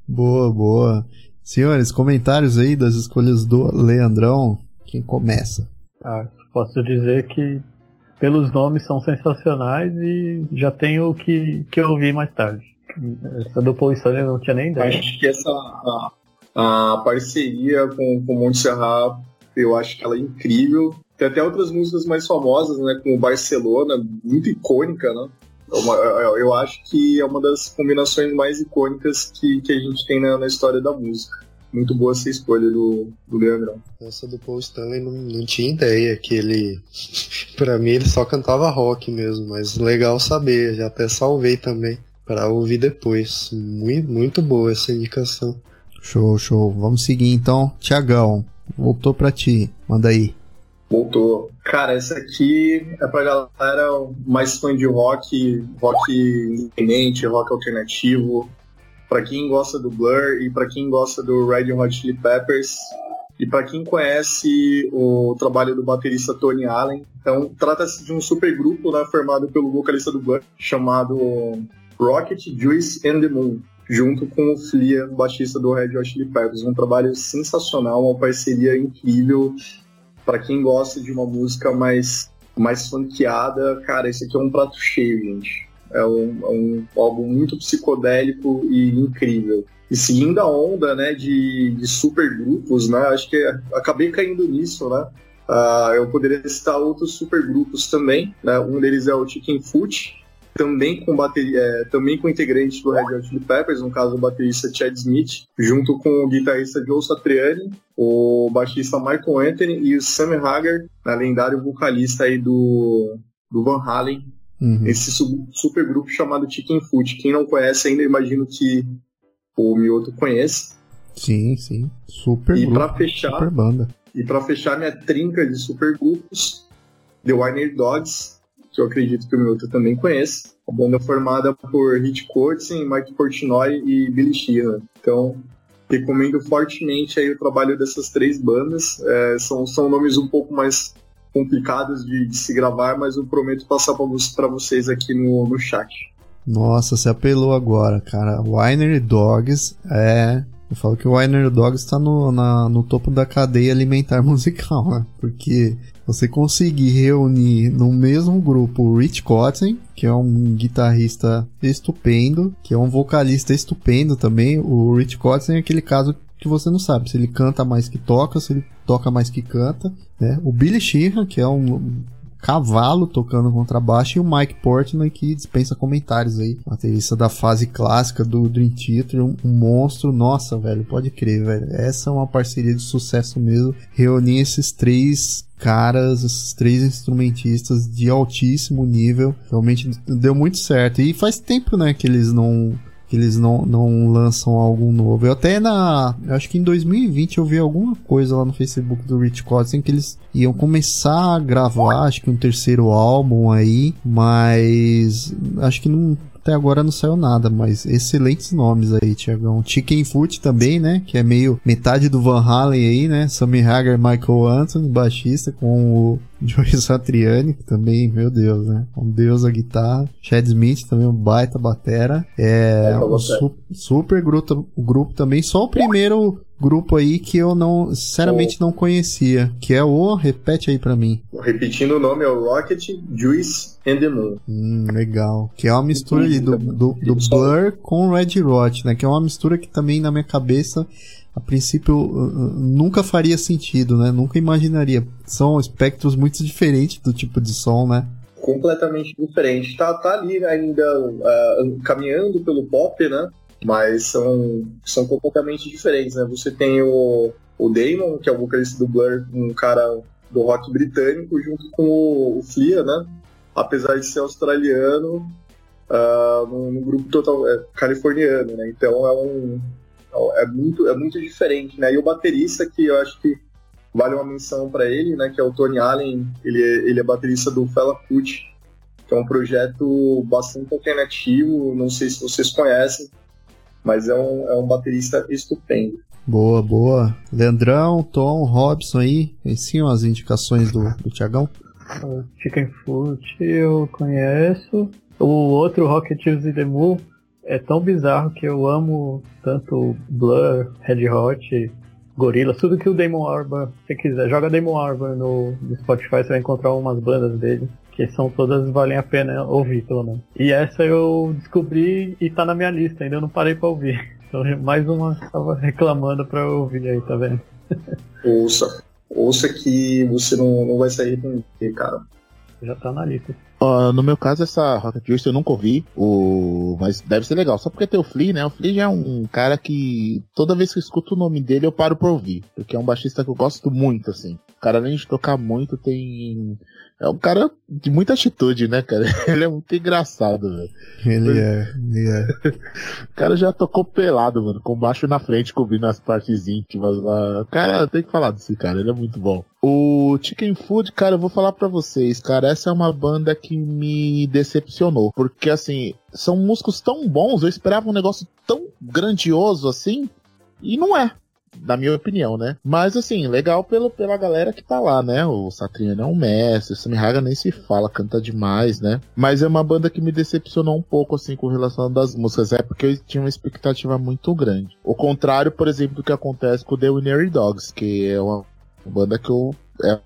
Boa, boa. Senhores, comentários aí das escolhas do Leandrão. Quem começa? Ah, posso dizer que pelos nomes são sensacionais e já tenho o que, que eu ouvi mais tarde. Essa do Paul Stanley eu não tinha nem ideia. Acho que essa a, a parceria com, com o Montserrat, eu acho que ela é incrível. Tem até outras músicas mais famosas, né? Como Barcelona, muito icônica, né? É uma, eu, eu acho que é uma das combinações mais icônicas que, que a gente tem na, na história da música. Muito boa essa escolha do, do Leandrão. Essa do Paul Stanley não, não tinha ideia que ele. pra mim ele só cantava rock mesmo, mas legal saber, já até salvei também para ouvir depois. Muito, muito boa essa indicação. Show, show. Vamos seguir então. Tiagão, voltou pra ti. Manda aí. Voltou. Cara, essa aqui é pra galera mais fã de rock, rock independente, rock alternativo. Pra quem gosta do Blur e pra quem gosta do Red Hot Chili Peppers. E para quem conhece o trabalho do baterista Tony Allen, então trata-se de um supergrupo né, formado pelo vocalista do Blur chamado Rocket, Juice and the Moon, junto com o Flia, baixista do Red Hot Chili Peppers. Um trabalho sensacional, uma parceria incrível para quem gosta de uma música mais, mais funkeada. Cara, esse aqui é um prato cheio, gente. É um, é um álbum muito psicodélico e incrível. E seguindo a onda né, de, de supergrupos, né, acho que acabei caindo nisso, né? Uh, eu poderia citar outros supergrupos também. Né? Um deles é o Chicken Foot, também com bateria, é, também com integrantes do Red Hot Chili Peppers, no caso o baterista Chad Smith, junto com o guitarrista Joe Satriani, o baixista Michael Anthony e o Sam Hagar, a lendário vocalista aí do, do Van Halen, uhum. esse super grupo chamado Chicken Foot. Quem não conhece ainda, imagino que o Mioto conhece. Sim, sim. Super e grupo, fechar, super banda. E para fechar minha trinca de super grupos, The Winer Dogs, que eu acredito que o Milton também conhece. A banda formada por Rich Kotzen, Mike Portnoy e Billy Sheehan. Então, recomendo fortemente aí o trabalho dessas três bandas. É, são, são nomes um pouco mais complicados de, de se gravar, mas eu prometo passar para vocês aqui no, no chat. Nossa, você apelou agora, cara. Winery Dogs é. Eu falo que o Winery Dogs está no, na, no topo da cadeia alimentar musical, né? Porque você conseguir reunir no mesmo grupo o Rich Cotton, que é um guitarrista estupendo, que é um vocalista estupendo também. O Rich Cotton é aquele caso que você não sabe se ele canta mais que toca, se ele toca mais que canta, né? O Billy Sheehan, que é um cavalo tocando contrabaixo e o Mike Portnoy que dispensa comentários aí. Baterista da fase clássica do Dream Theater, um, um, monstro. Nossa, velho, pode crer, velho. Essa é uma parceria de sucesso mesmo. Reunir esses três caras, esses três instrumentistas de altíssimo nível. Realmente deu muito certo. E faz tempo, né, que eles não que eles não, não lançam algo novo. Eu até na. Acho que em 2020 eu vi alguma coisa lá no Facebook do Rich Cotton que eles iam começar a gravar, acho que um terceiro álbum aí, mas acho que não até agora não saiu nada, mas excelentes nomes aí, Tiagão. Chicken Foot também, né? Que é meio metade do Van Halen aí, né? Sammy Hagar, Michael Anthony, baixista, com o Joey Satriani, que também, meu Deus, né? Um deus a guitarra. Chad Smith também, um baita batera. É, um su super grupo, grupo também. Só o primeiro grupo aí que eu não, sinceramente, não conhecia, que é o, repete aí para mim. Repetindo o nome, é o Rocket Juice and the Moon. Hum, legal. Que é uma mistura do, do, do Blur com Red Hot, né? Que é uma mistura que também na minha cabeça a princípio nunca faria sentido, né? Nunca imaginaria. São espectros muito diferentes do tipo de som, né? Completamente diferente. Tá, tá ali ainda uh, caminhando pelo pop, né? Mas são, são completamente diferentes, né? Você tem o, o Damon, que é o vocalista do Blur, um cara do rock britânico, junto com o, o Flia, né? Apesar de ser australiano, uh, no, no, grupo total é, californiano, né? Então é um é muito é muito diferente, né? E o baterista que eu acho que vale uma menção para ele, né? Que é o Tony Allen, ele é, ele é baterista do Fela Kuti, que é um projeto bastante alternativo. Não sei se vocês conhecem, mas é um, é um baterista estupendo. Boa, boa. Leandrão, Tom, Robson aí, sim as indicações do, do Tiagão? Chicken Foot eu conheço. O outro Rocket Use the Moon é tão bizarro que eu amo tanto Blur, Red Hot, Gorilla, tudo que o Damon Albarn, se quiser, joga Damon Albarn no, no Spotify, você vai encontrar umas bandas dele que são todas valem a pena ouvir, pelo menos. E essa eu descobri e tá na minha lista, ainda não parei pra ouvir. Então mais uma tava reclamando pra eu ouvir aí, tá vendo? Ouça. Ouça que você não, não vai se arrepender, cara. Já tá na lista. Uh, no meu caso, essa Rocket Juice eu nunca ouvi, o... mas deve ser legal. Só porque tem o Flea, né? O Flea já é um cara que toda vez que eu escuto o nome dele eu paro pra ouvir. Porque é um baixista que eu gosto muito, assim. Cara, além de tocar muito, tem é um cara de muita atitude, né, cara? Ele é muito engraçado, velho. Ele é, ele é. o cara já tocou pelado, mano, com baixo na frente, cobrindo as partes íntimas lá. Cara, tem que falar desse cara, ele é muito bom. O Chicken Food, cara, eu vou falar para vocês, cara, essa é uma banda que me decepcionou. Porque, assim, são músicos tão bons, eu esperava um negócio tão grandioso assim, e não é na minha opinião, né? Mas assim, legal pelo, pela galera que tá lá, né? O Satriano é um mestre, o Sammy nem se fala, canta demais, né? Mas é uma banda que me decepcionou um pouco, assim, com relação das músicas. É porque eu tinha uma expectativa muito grande. O contrário, por exemplo, do que acontece com The Winnery Dogs, que é uma banda que eu. É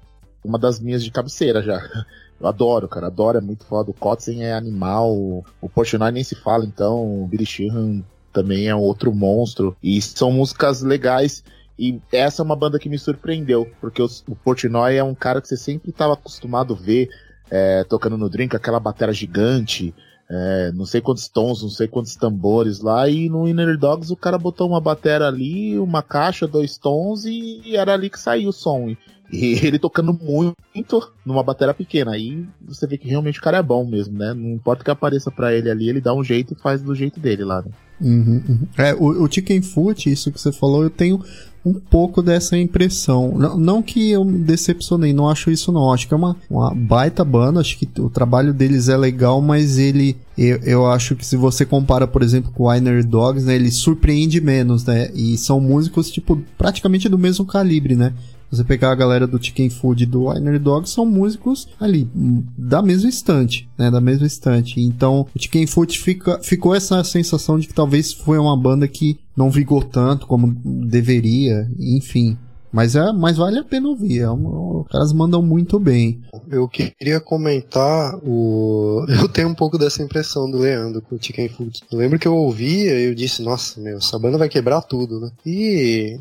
uma das minhas de cabeceira já. Eu adoro, cara, adoro, é muito foda. O Kotzen é animal, o Portnoy nem se fala, então, o Billy Sheehan também é outro monstro. E são músicas legais. E essa é uma banda que me surpreendeu, porque o, o Portnoy é um cara que você sempre estava acostumado a ver é, tocando no drink, aquela bateria gigante, é, não sei quantos tons, não sei quantos tambores lá, e no Inner Dogs o cara botou uma bateria ali, uma caixa, dois tons, e, era ali que saiu o som. E, e ele tocando muito numa bateria pequena. Aí você vê que realmente o cara é bom mesmo, né? Não importa que apareça para ele ali, ele dá um jeito e faz do jeito dele lá, né? Uhum, uhum. É, o, o Chicken Foot, isso que você falou, eu tenho um pouco dessa impressão. Não, não, que eu me decepcionei, não acho isso não. Acho que é uma, uma baita banda, acho que o trabalho deles é legal, mas ele, eu, eu acho que se você compara, por exemplo, com o Winery Dogs, né, ele surpreende menos, né? E são músicos, tipo, praticamente do mesmo calibre, né? Você pegar a galera do Chicken Food e do Winery Dog, são músicos ali, da mesma estante, né? Da mesma estante. Então, o Chicken Food fica, ficou essa sensação de que talvez foi uma banda que não vigou tanto como deveria, enfim. Mas, é, mas vale a pena ouvir. É um, os caras mandam muito bem. Eu queria comentar o. Eu tenho um pouco dessa impressão do Leandro com o Chicken Food. Eu lembro que eu ouvia e eu disse, nossa, meu, essa banda vai quebrar tudo, né? E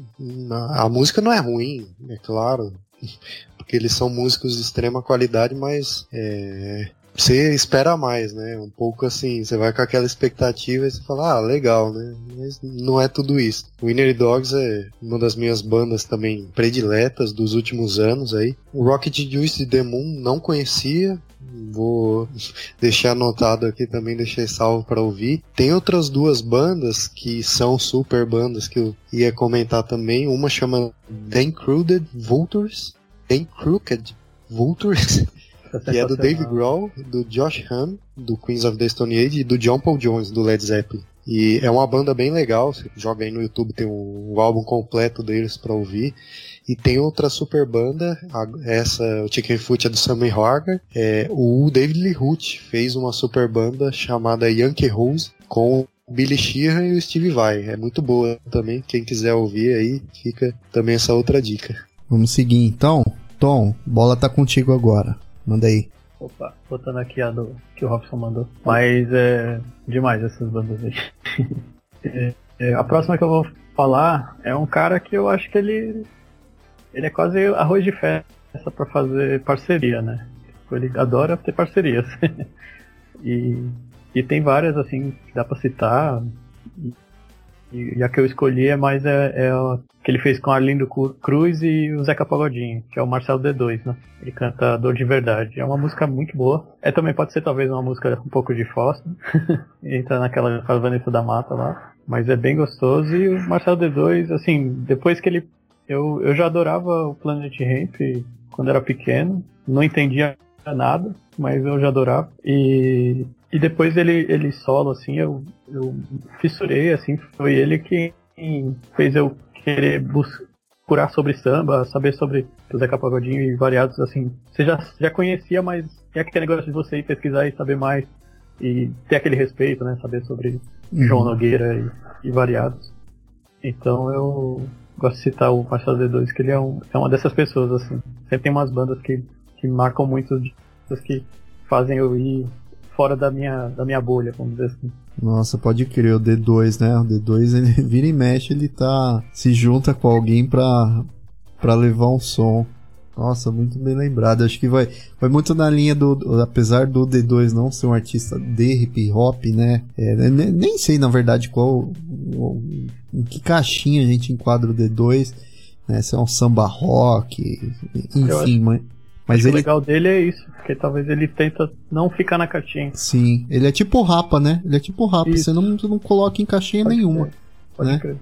a música não é ruim, é claro. Porque eles são músicos de extrema qualidade, mas é, você espera mais, né? Um pouco assim, você vai com aquela expectativa e você fala, ah, legal, né? Mas não é tudo isso. O Winner Dogs é uma das minhas bandas também prediletas dos últimos anos aí. O Rocket Juice de The Moon não conhecia, vou deixar anotado aqui também, deixei salvo para ouvir. Tem outras duas bandas que são super bandas que eu ia comentar também. Uma chama The Incruded Vultures. The Crooked Vultures. que é do Dave Grohl, do Josh Hahn, do Queens of the Stone Age e do John Paul Jones, do Led Zeppelin. E é uma banda bem legal, você joga aí no YouTube, tem um, um álbum completo deles para ouvir. E tem outra super banda, essa, o Chicken Foot é do Sammy Hagar. É, o David Lee Roth fez uma super banda chamada Yankee Rose com o Billy Sheehan e o Steve Vai. É muito boa também, quem quiser ouvir aí, fica também essa outra dica. Vamos seguir então? Tom, bola tá contigo agora. Manda aí. Opa, botando aqui a do que o Robson mandou. Mas é demais essas bandas aí. é, é, a próxima que eu vou falar é um cara que eu acho que ele. Ele é quase arroz de festa para fazer parceria, né? Ele adora ter parcerias. e, e tem várias assim que dá para citar. E, a que eu escolhi é mais é, é a que ele fez com Arlindo Cruz e o Zeca Pagodinho, que é o Marcelo D2, né? Ele canta Dor de Verdade. É uma música muito boa. É também pode ser talvez uma música um pouco de Fossa. Entra naquela Vanessa da Mata lá. Mas é bem gostoso. E o Marcelo D2, assim, depois que ele. Eu, eu já adorava o Planet Ramp quando era pequeno. Não entendia nada, mas eu já adorava. E e depois ele, ele solo, assim, eu, eu fissurei, assim, foi ele que fez eu querer procurar sobre samba, saber sobre o Zeca Pagodinho e variados, assim. Você já, já conhecia, mas é aquele negócio de você ir pesquisar e saber mais. E ter aquele respeito, né? Saber sobre uhum. João Nogueira e, e, variados. Então eu gosto de citar o Marcelo D2, que ele é, um, é uma dessas pessoas, assim. Sempre tem umas bandas que, que marcam muito, que fazem eu ir fora da minha, da minha bolha, vamos dizer assim. Nossa, pode crer, o D2, né? O D2, ele vira e mexe, ele tá. se junta com alguém pra, pra levar um som. Nossa, muito bem lembrado. Acho que vai, vai muito na linha do, apesar do D2 não ser um artista de hip hop, né? É, nem, nem, sei na verdade qual, em que caixinha a gente enquadra o D2, né? Se é um samba rock, enfim, mas, mas ele... o legal dele é isso, porque talvez ele tenta não ficar na caixinha. Sim, ele é tipo rapa, né? Ele é tipo rapa, isso. você não, você não coloca em caixinha Pode nenhuma. Pode né? crer.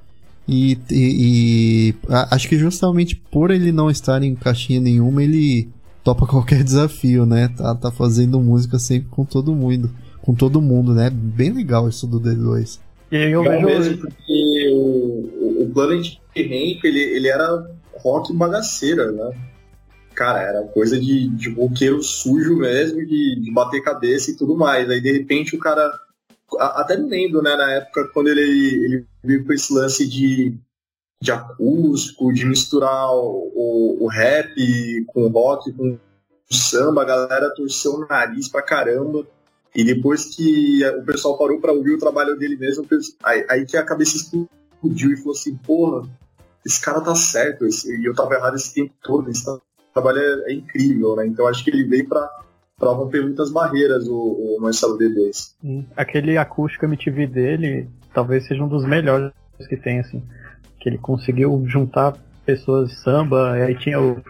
E, e, e, acho que justamente por ele não estar em caixinha nenhuma, ele topa qualquer desafio, né? Tá, tá fazendo música sempre com todo mundo. Com todo mundo, né? Bem legal isso do D2. E aí eu vejo mesmo porque o, o Planet Ramp, ele, ele era rock bagaceira, né? Cara, era coisa de, de roqueiro sujo mesmo, de, de bater cabeça e tudo mais. Aí de repente o cara até me lembro, né, na época, quando ele, ele veio com esse lance de, de acústico, de misturar o, o, rap com o rock, com o samba, a galera torceu o nariz pra caramba. E depois que o pessoal parou para ouvir o trabalho dele mesmo, aí, aí, que a cabeça explodiu e falou assim, porra, esse cara tá certo, esse, e eu tava errado esse tempo todo, esse trabalho é, é incrível, né? Então acho que ele veio para para romper muitas barreiras o, o Marcelo D2. Aquele acústico MTV dele talvez seja um dos melhores que tem, assim. Que ele conseguiu juntar pessoas de samba, aí tinha o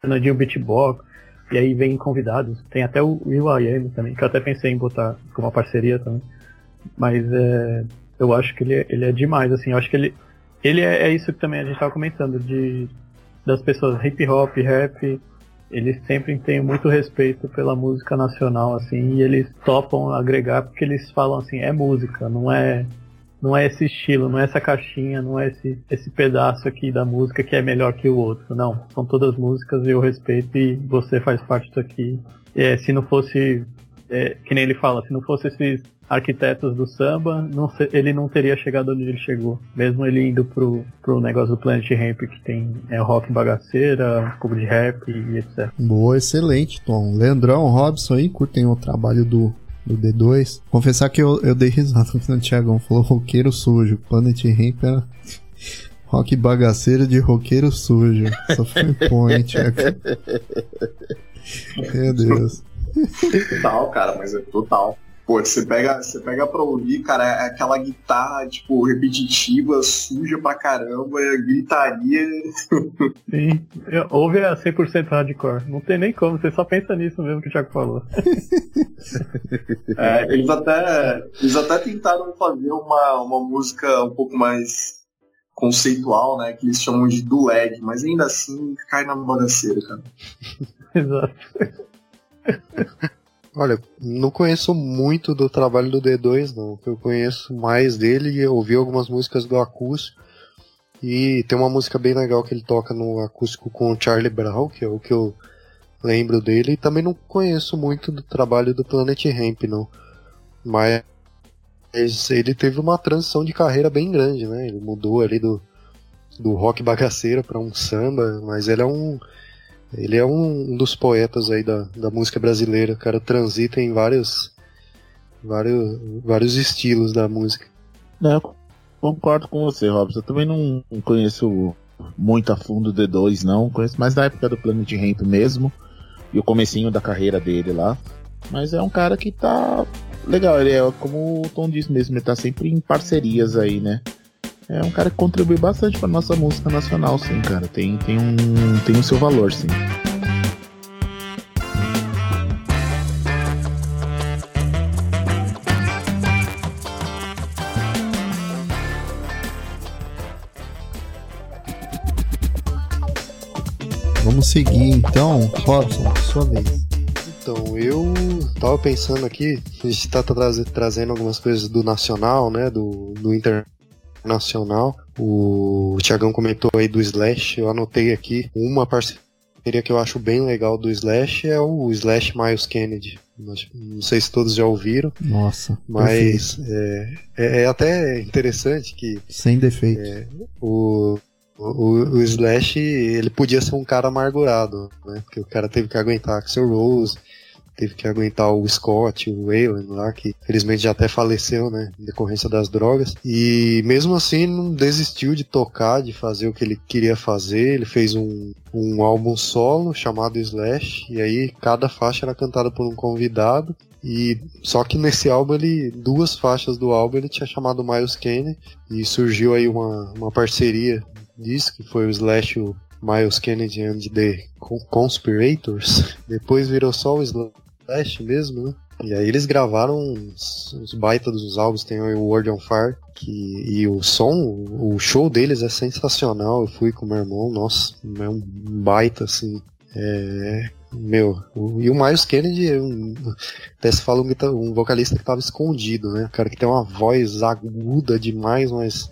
Fernandinho Beatbox, e aí vem convidados. Tem até o Will.i.am também, que eu até pensei em botar como uma parceria também. Mas é, eu acho que ele, é, ele é demais, assim. Eu acho que ele, ele é, é isso que também a gente estava comentando, de das pessoas hip hop, rap, eles sempre têm muito respeito pela música nacional, assim, e eles topam agregar porque eles falam assim, é música, não é não é esse estilo, não é essa caixinha, não é esse, esse pedaço aqui da música que é melhor que o outro. Não, são todas músicas e eu respeito e você faz parte disso aqui. É, se não fosse, é, que nem ele fala, se não fosse esses arquitetos do samba, não ele não teria chegado onde ele chegou. Mesmo ele indo pro, pro negócio do Planet Ramp, que tem é, rock bagaceira, um pouco de rap e etc. Boa, excelente, Tom. Leandrão, Robson aí, curtem o trabalho do, do D2. Confessar que eu, eu dei risada quando o Thiagão falou roqueiro sujo. Planet Ramp era rock bagaceiro de roqueiro sujo. Só foi point. Meu Deus. Total, cara, mas é total. Pô, você pega, você pega pra ouvir, cara, é aquela guitarra, tipo, repetitiva, suja pra caramba, gritaria. Sim, ouve a 100% hardcore. Não tem nem como, você só pensa nisso mesmo que o Thiago falou. é, eles, até, eles até tentaram fazer uma, uma música um pouco mais conceitual, né, que eles chamam de do lag, mas ainda assim cai na bagaceira, cara. Exato. Olha, não conheço muito do trabalho do D2, não. Eu conheço mais dele e ouvi algumas músicas do acústico. E tem uma música bem legal que ele toca no acústico com o Charlie Brown, que é o que eu lembro dele. E também não conheço muito do trabalho do Planet Ramp, não. Mas ele teve uma transição de carreira bem grande, né? Ele mudou ali do, do rock bagaceiro para um samba, mas ele é um ele é um dos poetas aí da, da música brasileira. O cara transita em vários, vários, vários estilos da música. Não, concordo com você, Robson. Eu também não conheço muito a fundo o D2, não. Conheço mais da época do Planet Ramp mesmo. E o comecinho da carreira dele lá. Mas é um cara que tá legal. Ele é, como o Tom disse mesmo, ele tá sempre em parcerias aí, né? É um cara que contribui bastante para nossa música nacional, sim, cara. Tem, tem, um, tem o seu valor, sim. Vamos seguir então, Robson, sua vez. Então, eu tava pensando aqui, a gente tá trazendo algumas coisas do nacional, né, do, do inter nacional. O Tiagão comentou aí do Slash, eu anotei aqui uma parceria que eu acho bem legal do Slash é o Slash Miles Kennedy. Não sei se todos já ouviram. Nossa. Mas é, é, é, até interessante que. Sem defeito. É, o, o, o, Slash ele podia ser um cara amargurado, né? Porque o cara teve que aguentar Axel Rose, teve que aguentar o Scott, o Waylon lá, que felizmente já até faleceu, né, em decorrência das drogas. E mesmo assim não desistiu de tocar, de fazer o que ele queria fazer. Ele fez um, um álbum solo chamado Slash, e aí cada faixa era cantada por um convidado. E só que nesse álbum ele duas faixas do álbum ele tinha chamado Miles Kennedy e surgiu aí uma, uma parceria disso que foi o Slash o Miles Kennedy and the Conspirators. Depois virou só o Slash mesmo, né? E aí eles gravaram uns, uns baita dos álbuns, tem o World on Fire, que, e o som, o show deles é sensacional. Eu fui com meu irmão, nossa, é um baita assim. É, meu, o, e o Miles Kennedy, é um, até se fala um, um vocalista que estava escondido, né? O cara que tem uma voz aguda demais, mas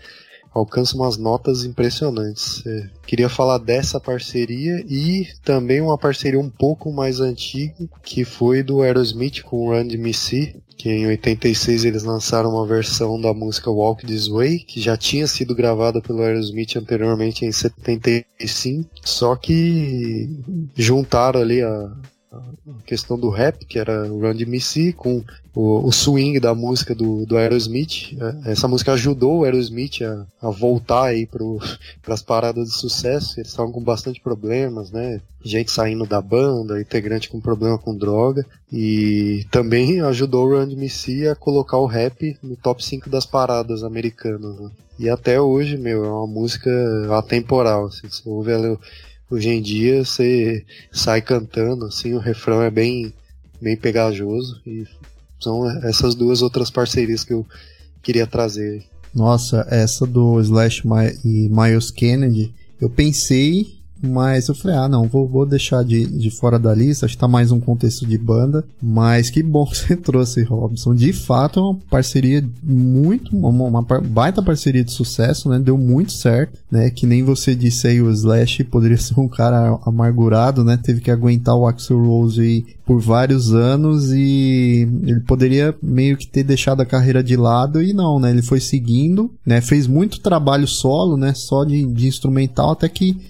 alcança umas notas impressionantes. É, queria falar dessa parceria e também uma parceria um pouco mais antiga, que foi do Aerosmith com Run DMC, que em 86 eles lançaram uma versão da música Walk This Way, que já tinha sido gravada pelo Aerosmith anteriormente em 75, só que juntaram ali a, a questão do rap, que era o Run DMC, com o, o, swing da música do, do Aerosmith. É, essa música ajudou o Aerosmith a, a voltar aí para as paradas de sucesso. Eles estavam com bastante problemas, né? Gente saindo da banda, integrante com problema com droga. E também ajudou o Run DMC a colocar o rap no top 5 das paradas americanas. Né? E até hoje, meu, é uma música atemporal. Assim, você ouve ela Hoje em dia você sai cantando, assim, o refrão é bem, bem pegajoso e são essas duas outras parcerias que eu queria trazer. Nossa, essa do Slash e Miles Kennedy, eu pensei mas eu falei, ah, não, vou, vou deixar de, de fora da lista, acho que tá mais um contexto de banda. Mas que bom que você trouxe, Robson. De fato, é uma parceria muito, uma, uma baita parceria de sucesso, né? Deu muito certo, né? Que nem você disse aí, o Slash poderia ser um cara amargurado, né? Teve que aguentar o Axel Rose por vários anos e ele poderia meio que ter deixado a carreira de lado e não, né? Ele foi seguindo, né? Fez muito trabalho solo, né? Só de, de instrumental até que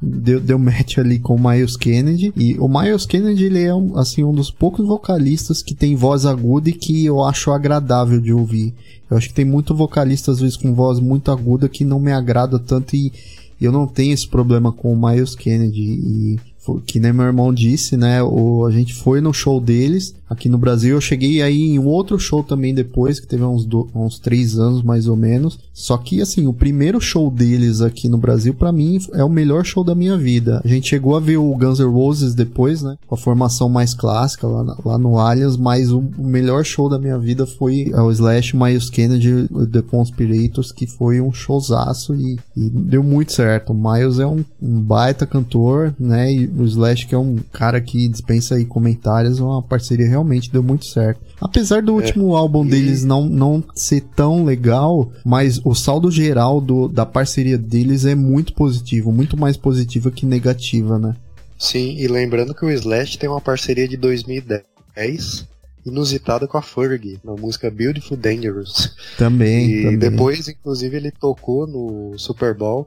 deu, deu match ali com o Miles Kennedy. E o Miles Kennedy, ele é um, assim, um dos poucos vocalistas que tem voz aguda e que eu acho agradável de ouvir. Eu acho que tem muito vocalista, às vezes, com voz muito aguda que não me agrada tanto e eu não tenho esse problema com o Miles Kennedy. E que nem meu irmão disse, né? O, a gente foi no show deles aqui no Brasil. Eu cheguei aí em outro show também depois, que teve uns, do, uns três anos mais ou menos. Só que, assim, o primeiro show deles aqui no Brasil, para mim, é o melhor show da minha vida. A gente chegou a ver o Guns N' Roses depois, né? Com a formação mais clássica lá, lá no Allianz, mas o, o, melhor show da minha vida foi o Slash Miles Kennedy The Conspirators, que foi um showzaço e, e deu muito certo. O Miles é um, um baita cantor, né? E o Slash, que é um cara que dispensa aí comentários, uma parceria realmente deu muito certo. Apesar do é, último álbum e... deles não, não ser tão legal, mas o saldo geral do, da parceria deles é muito positivo, muito mais positiva que negativa, né? Sim, e lembrando que o Slash tem uma parceria de 2010 inusitada com a Fergie, na música Beautiful Dangerous. Também. E também. depois, inclusive, ele tocou no Super Bowl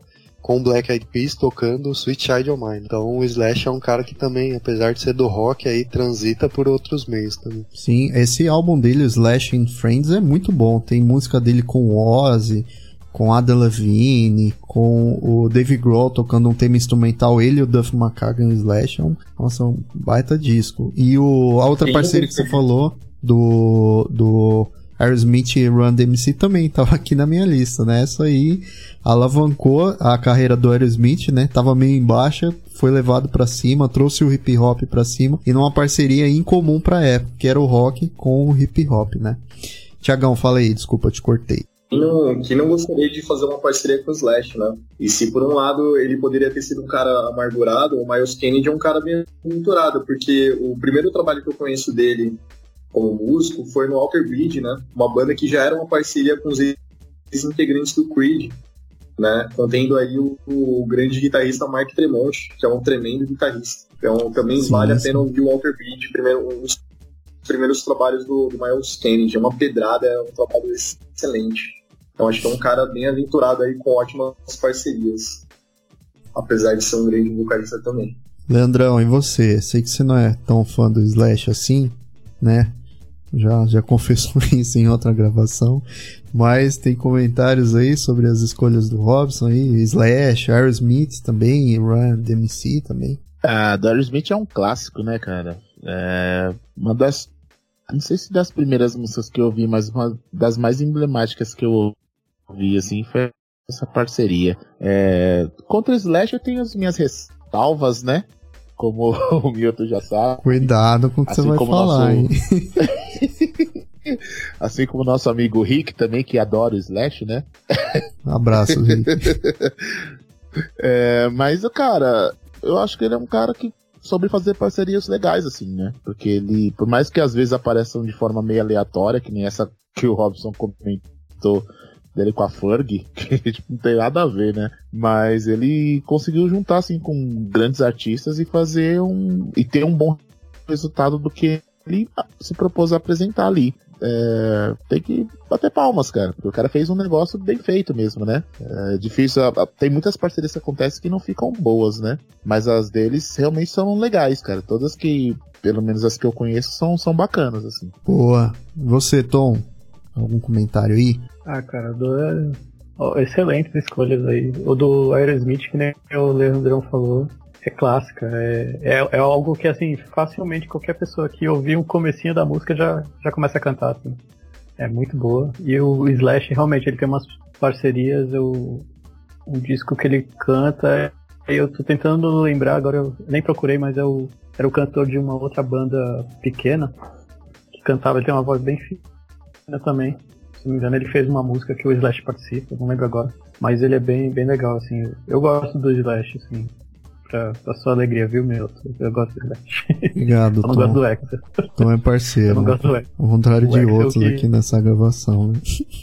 com Black Eyed Peas tocando Sweet Child of Mine. Então o Slash é um cara que também, apesar de ser do rock, aí transita por outros meios também. Sim, esse álbum dele, Slash in Friends, é muito bom. Tem música dele com Ozzy, com Ada Levine, com o Dave Grohl tocando um tema instrumental, ele e o Duff McKagan e o Slash, é um, nossa, um baita disco. E o, a outra parceria que você falou, do, do Aerosmith e Run DMC também tava aqui na minha lista, né? Essa aí alavancou a carreira do Aerosmith, né? Tava meio em baixa, foi levado para cima, trouxe o hip hop para cima e numa parceria incomum para época, que era o rock com o hip hop, né? Tiagão, fala aí, desculpa, te cortei. Não, quem não gostaria de fazer uma parceria com o Slash, né? E se por um lado ele poderia ter sido um cara amargurado, o Miles Kennedy é um cara bem aventurado, porque o primeiro trabalho que eu conheço dele como músico foi no Alter Bridge, né? Uma banda que já era uma parceria com os ex-integrantes do Creed, né? Contendo aí o, o, grande guitarrista Mark Tremont, que é um tremendo guitarrista. Então também sim, vale sim. a pena ouvir o Alter Bridge, primeiro, um dos primeiros trabalhos do, do Miles Kennedy. É uma pedrada, é um trabalho excelente. Então acho que é um cara bem aventurado aí com ótimas parcerias. Apesar de ser um grande vocalista também. Leandrão, e você? Sei que você não é tão fã do Slash assim, né? Já, já confessou isso em outra gravação. Mas tem comentários aí sobre as escolhas do Robson aí, Slash, Aerosmith também, Run DMC também. Ah, do Aerosmith é um clássico, né, cara? É uma das. Não sei se das primeiras músicas que eu ouvi, mas uma das mais emblemáticas que eu ouvi, assim, foi essa parceria. É, contra o Slash eu tenho as minhas ressalvas, né? Como o Milton já sabe. Cuidado com o que assim você vai falar, nosso... hein? assim como o nosso amigo Rick também, que adora o Slash, né? Um abraço, Rick. é, mas, cara, eu acho que ele é um cara que soube fazer parcerias legais, assim, né? Porque ele, por mais que às vezes apareçam de forma meio aleatória, que nem essa que o Robson comentou dele com a Ferg, que tipo, não tem nada a ver, né? Mas ele conseguiu juntar assim com grandes artistas e fazer um e ter um bom resultado do que ele se propôs a apresentar ali. É, tem que bater palmas, cara. Porque o cara fez um negócio bem feito mesmo, né? É difícil. Tem muitas parcerias que acontecem que não ficam boas, né? Mas as deles realmente são legais, cara. Todas que, pelo menos as que eu conheço, são, são bacanas, assim. Boa. Você, Tom, algum comentário aí? Ah, cara, do, oh, excelentes escolhas aí. O do Aerosmith, que nem o Leandrão falou, é clássica. É, é, é, algo que, assim, facilmente qualquer pessoa que ouvir um comecinho da música já, já começa a cantar, assim. É muito boa. E o Slash, realmente, ele tem umas parcerias, eu, um disco que ele canta, eu tô tentando lembrar, agora eu nem procurei, mas é o, era o cantor de uma outra banda pequena, que cantava, ele tem uma voz bem fina também. Se não me engano, ele fez uma música que o Slash participa, não lembro agora. Mas ele é bem, bem legal, assim. Eu gosto do Slash, assim. Pra, pra sua alegria, viu, meu? Eu gosto do Slash. Obrigado, Eu não gosto do Exo. Tom é parceiro. Eu não gosto do. Ao contrário o de outros que... aqui nessa gravação, né?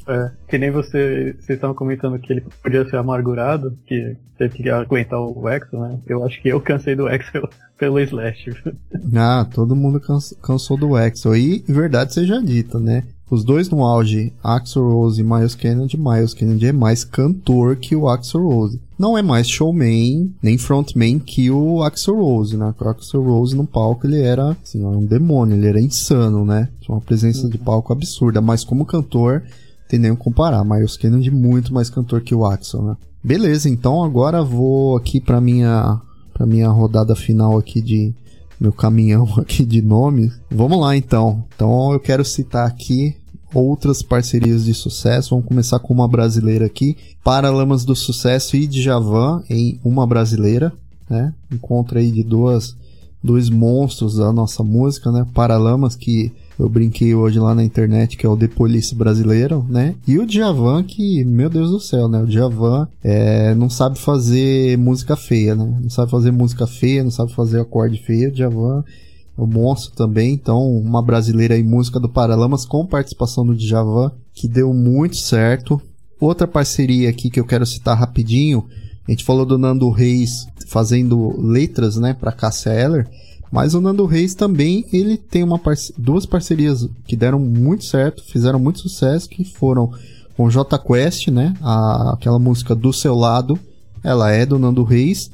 É, que nem você, vocês estavam comentando que ele podia ser amargurado, que teve que aguentar o Exo, né? Eu acho que eu cansei do Exo pelo Slash. Ah, todo mundo cansou do Exo. E verdade seja dita, né? Os dois no auge, Axel Rose e Miles Kennedy. Miles Kennedy é mais cantor que o Axel Rose. Não é mais showman, nem frontman que o Axel Rose, né? O Axel Rose no palco ele era, assim, um demônio, ele era insano, né? Tinha uma presença de palco absurda, mas como cantor, tem nem o comparar. Miles Kennedy muito mais cantor que o Axel, né? Beleza, então agora vou aqui para minha para minha rodada final aqui de meu caminhão aqui de nomes. Vamos lá então. Então eu quero citar aqui outras parcerias de sucesso. Vamos começar com uma brasileira aqui. Paralamas do Sucesso e Djavan em uma brasileira, né? Encontro aí de duas dois monstros da nossa música, né? Paralamas que eu brinquei hoje lá na internet, que é o The Police brasileiro, né? E o Djavan, que, meu Deus do céu, né? O Djavan é, não sabe fazer música feia, né? Não sabe fazer música feia, não sabe fazer acorde feio. O Djavan um monstro também. Então, uma brasileira aí, música do Paralamas, com participação do Djavan, que deu muito certo. Outra parceria aqui que eu quero citar rapidinho, a gente falou do Nando Reis fazendo letras, né, para Cássia Eller. Mas o Nando Reis também, ele tem uma parce duas parcerias que deram muito certo, fizeram muito sucesso, que foram com o J Quest, né? A, aquela música do seu lado, ela é do Nando Reis.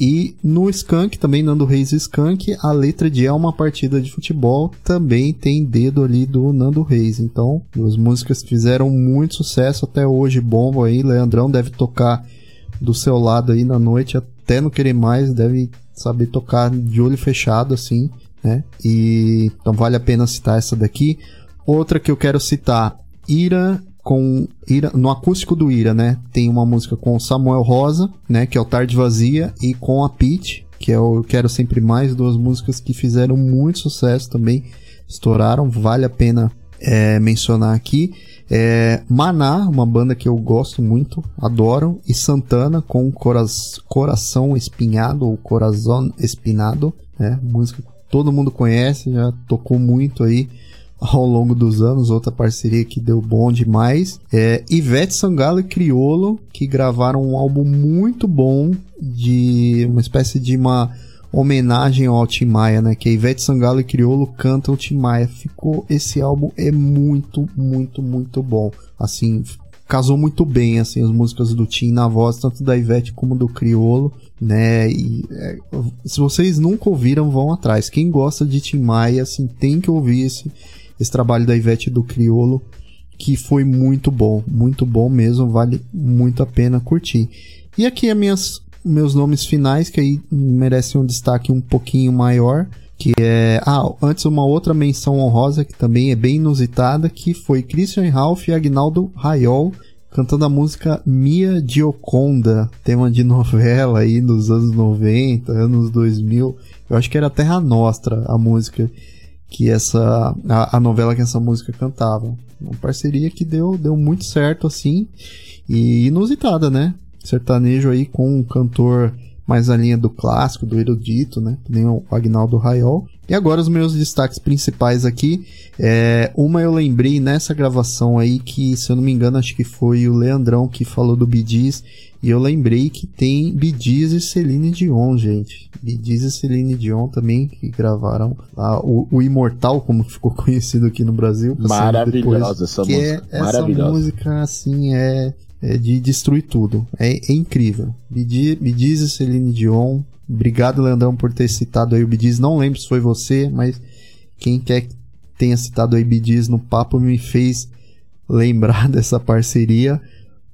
E no Skank, também Nando Reis Skank, a letra de É uma partida de futebol também tem dedo ali do Nando Reis. Então, as músicas fizeram muito sucesso até hoje, bomba aí. Leandrão deve tocar do seu lado aí na noite até não querer mais, deve saber tocar de olho fechado assim, né? E então vale a pena citar essa daqui. Outra que eu quero citar, Ira com Ira, no acústico do Ira, né? Tem uma música com Samuel Rosa, né, que é o Tarde Vazia e com a Pete, que é o Quero Sempre Mais, duas músicas que fizeram muito sucesso também, estouraram, vale a pena é, mencionar aqui. É, Maná, uma banda que eu gosto muito, adoro, e Santana com Cora Coração Espinhado ou Corazón Espinado, né? Música que todo mundo conhece, já tocou muito aí ao longo dos anos, outra parceria que deu bom demais. É Ivete Sangalo e Criolo, que gravaram um álbum muito bom de uma espécie de uma homenagem ao Tim Maia, né? Que a Ivete Sangalo e Criolo cantam o Tim Maia. Ficou esse álbum é muito, muito, muito bom. Assim, casou muito bem, assim, as músicas do Tim na voz, tanto da Ivete como do Criolo, né? E é, se vocês nunca ouviram, vão atrás. Quem gosta de Tim Maia, assim, tem que ouvir esse, esse trabalho da Ivete do Criolo, que foi muito bom, muito bom mesmo, vale muito a pena curtir. E aqui as minhas meus nomes finais, que aí merecem um destaque um pouquinho maior que é ah antes uma outra menção honrosa que também é bem inusitada que foi Christian Ralph e Agnaldo Raiol cantando a música Mia Gioconda, tema de novela aí dos anos 90, anos 2000. Eu acho que era Terra Nostra a música que essa a, a novela que essa música cantava. Uma parceria que deu deu muito certo assim e inusitada, né? Sertanejo aí com um cantor mais a linha do clássico, do erudito, né? Nem o Agnaldo Raiol. E agora os meus destaques principais aqui. É, uma eu lembrei nessa gravação aí que, se eu não me engano, acho que foi o Leandrão que falou do Bidiz. E eu lembrei que tem Bidiz e Celine Dion, gente. Bidiz e Celine Dion também que gravaram lá, o, o Imortal, como ficou conhecido aqui no Brasil. Maravilhosa essa que música. É, essa música, assim, é é de destruir tudo. É, é incrível. Me, di, me diz Celine Dion. Obrigado, Leandrão, por ter citado aí o Bidiz. Não lembro se foi você, mas quem quer que tenha citado aí Bidiz no papo me fez lembrar dessa parceria.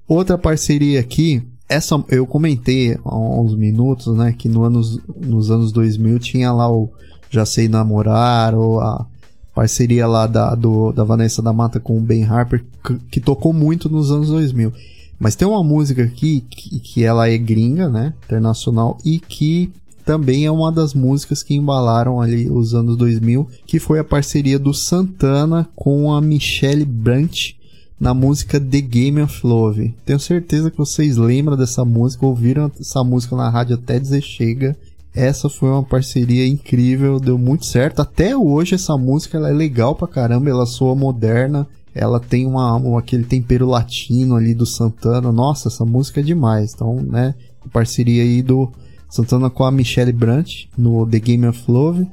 Outra parceria aqui, essa eu comentei há uns minutos, né, que no anos, nos anos 2000 tinha lá o Já Sei Namorar, ou a parceria lá da, do, da Vanessa da Mata com o Ben Harper, que, que tocou muito nos anos 2000. Mas tem uma música aqui que, que ela é gringa, né? Internacional, e que também é uma das músicas que embalaram ali os anos 2000, que foi a parceria do Santana com a Michelle Brandt na música The Game of Love. Tenho certeza que vocês lembram dessa música, ouviram essa música na rádio até dizer chega. Essa foi uma parceria incrível, deu muito certo. Até hoje essa música ela é legal pra caramba, ela soa moderna, ela tem uma, uma, aquele tempero latino ali do Santana. Nossa, essa música é demais. Então, né, parceria aí do Santana com a Michelle Brandt no The Game of Love.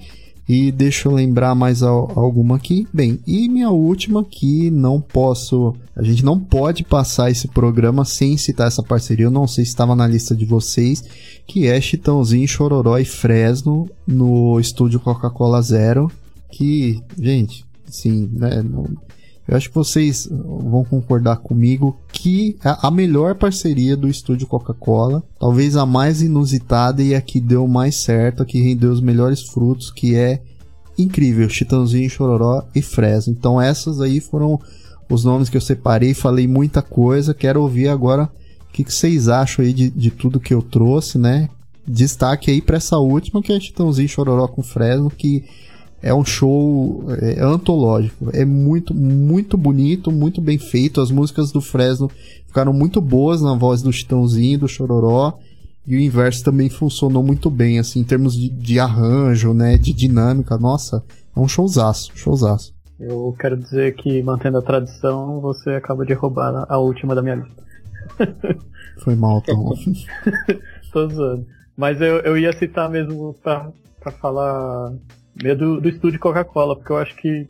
E deixa eu lembrar mais alguma aqui. Bem, e minha última que não posso, a gente não pode passar esse programa sem citar essa parceria. Eu não sei se estava na lista de vocês, que é Chitãozinho, Chororó e Fresno no estúdio Coca-Cola Zero. Que, gente, sim, né? Não, eu acho que vocês vão concordar comigo que a melhor parceria do estúdio Coca-Cola, talvez a mais inusitada e a que deu mais certo, a que rendeu os melhores frutos, que é incrível, Chitãozinho, Chororó e Fresno. Então essas aí foram os nomes que eu separei, falei muita coisa, quero ouvir agora o que, que vocês acham aí de, de tudo que eu trouxe, né? Destaque aí para essa última, que é Chitãozinho, Chororó com Fresno, que é um show é, antológico. É muito, muito bonito, muito bem feito. As músicas do Fresno ficaram muito boas na voz do Chitãozinho, do Chororó. E o inverso também funcionou muito bem, assim, em termos de, de arranjo, né, de dinâmica. Nossa, é um showzaço, showzaço. Eu quero dizer que, mantendo a tradição, você acaba de roubar a última da minha lista. Foi mal, Tom. Tô zoando. Mas eu, eu ia citar mesmo pra, pra falar meio do, estúdio Coca-Cola, porque eu acho que,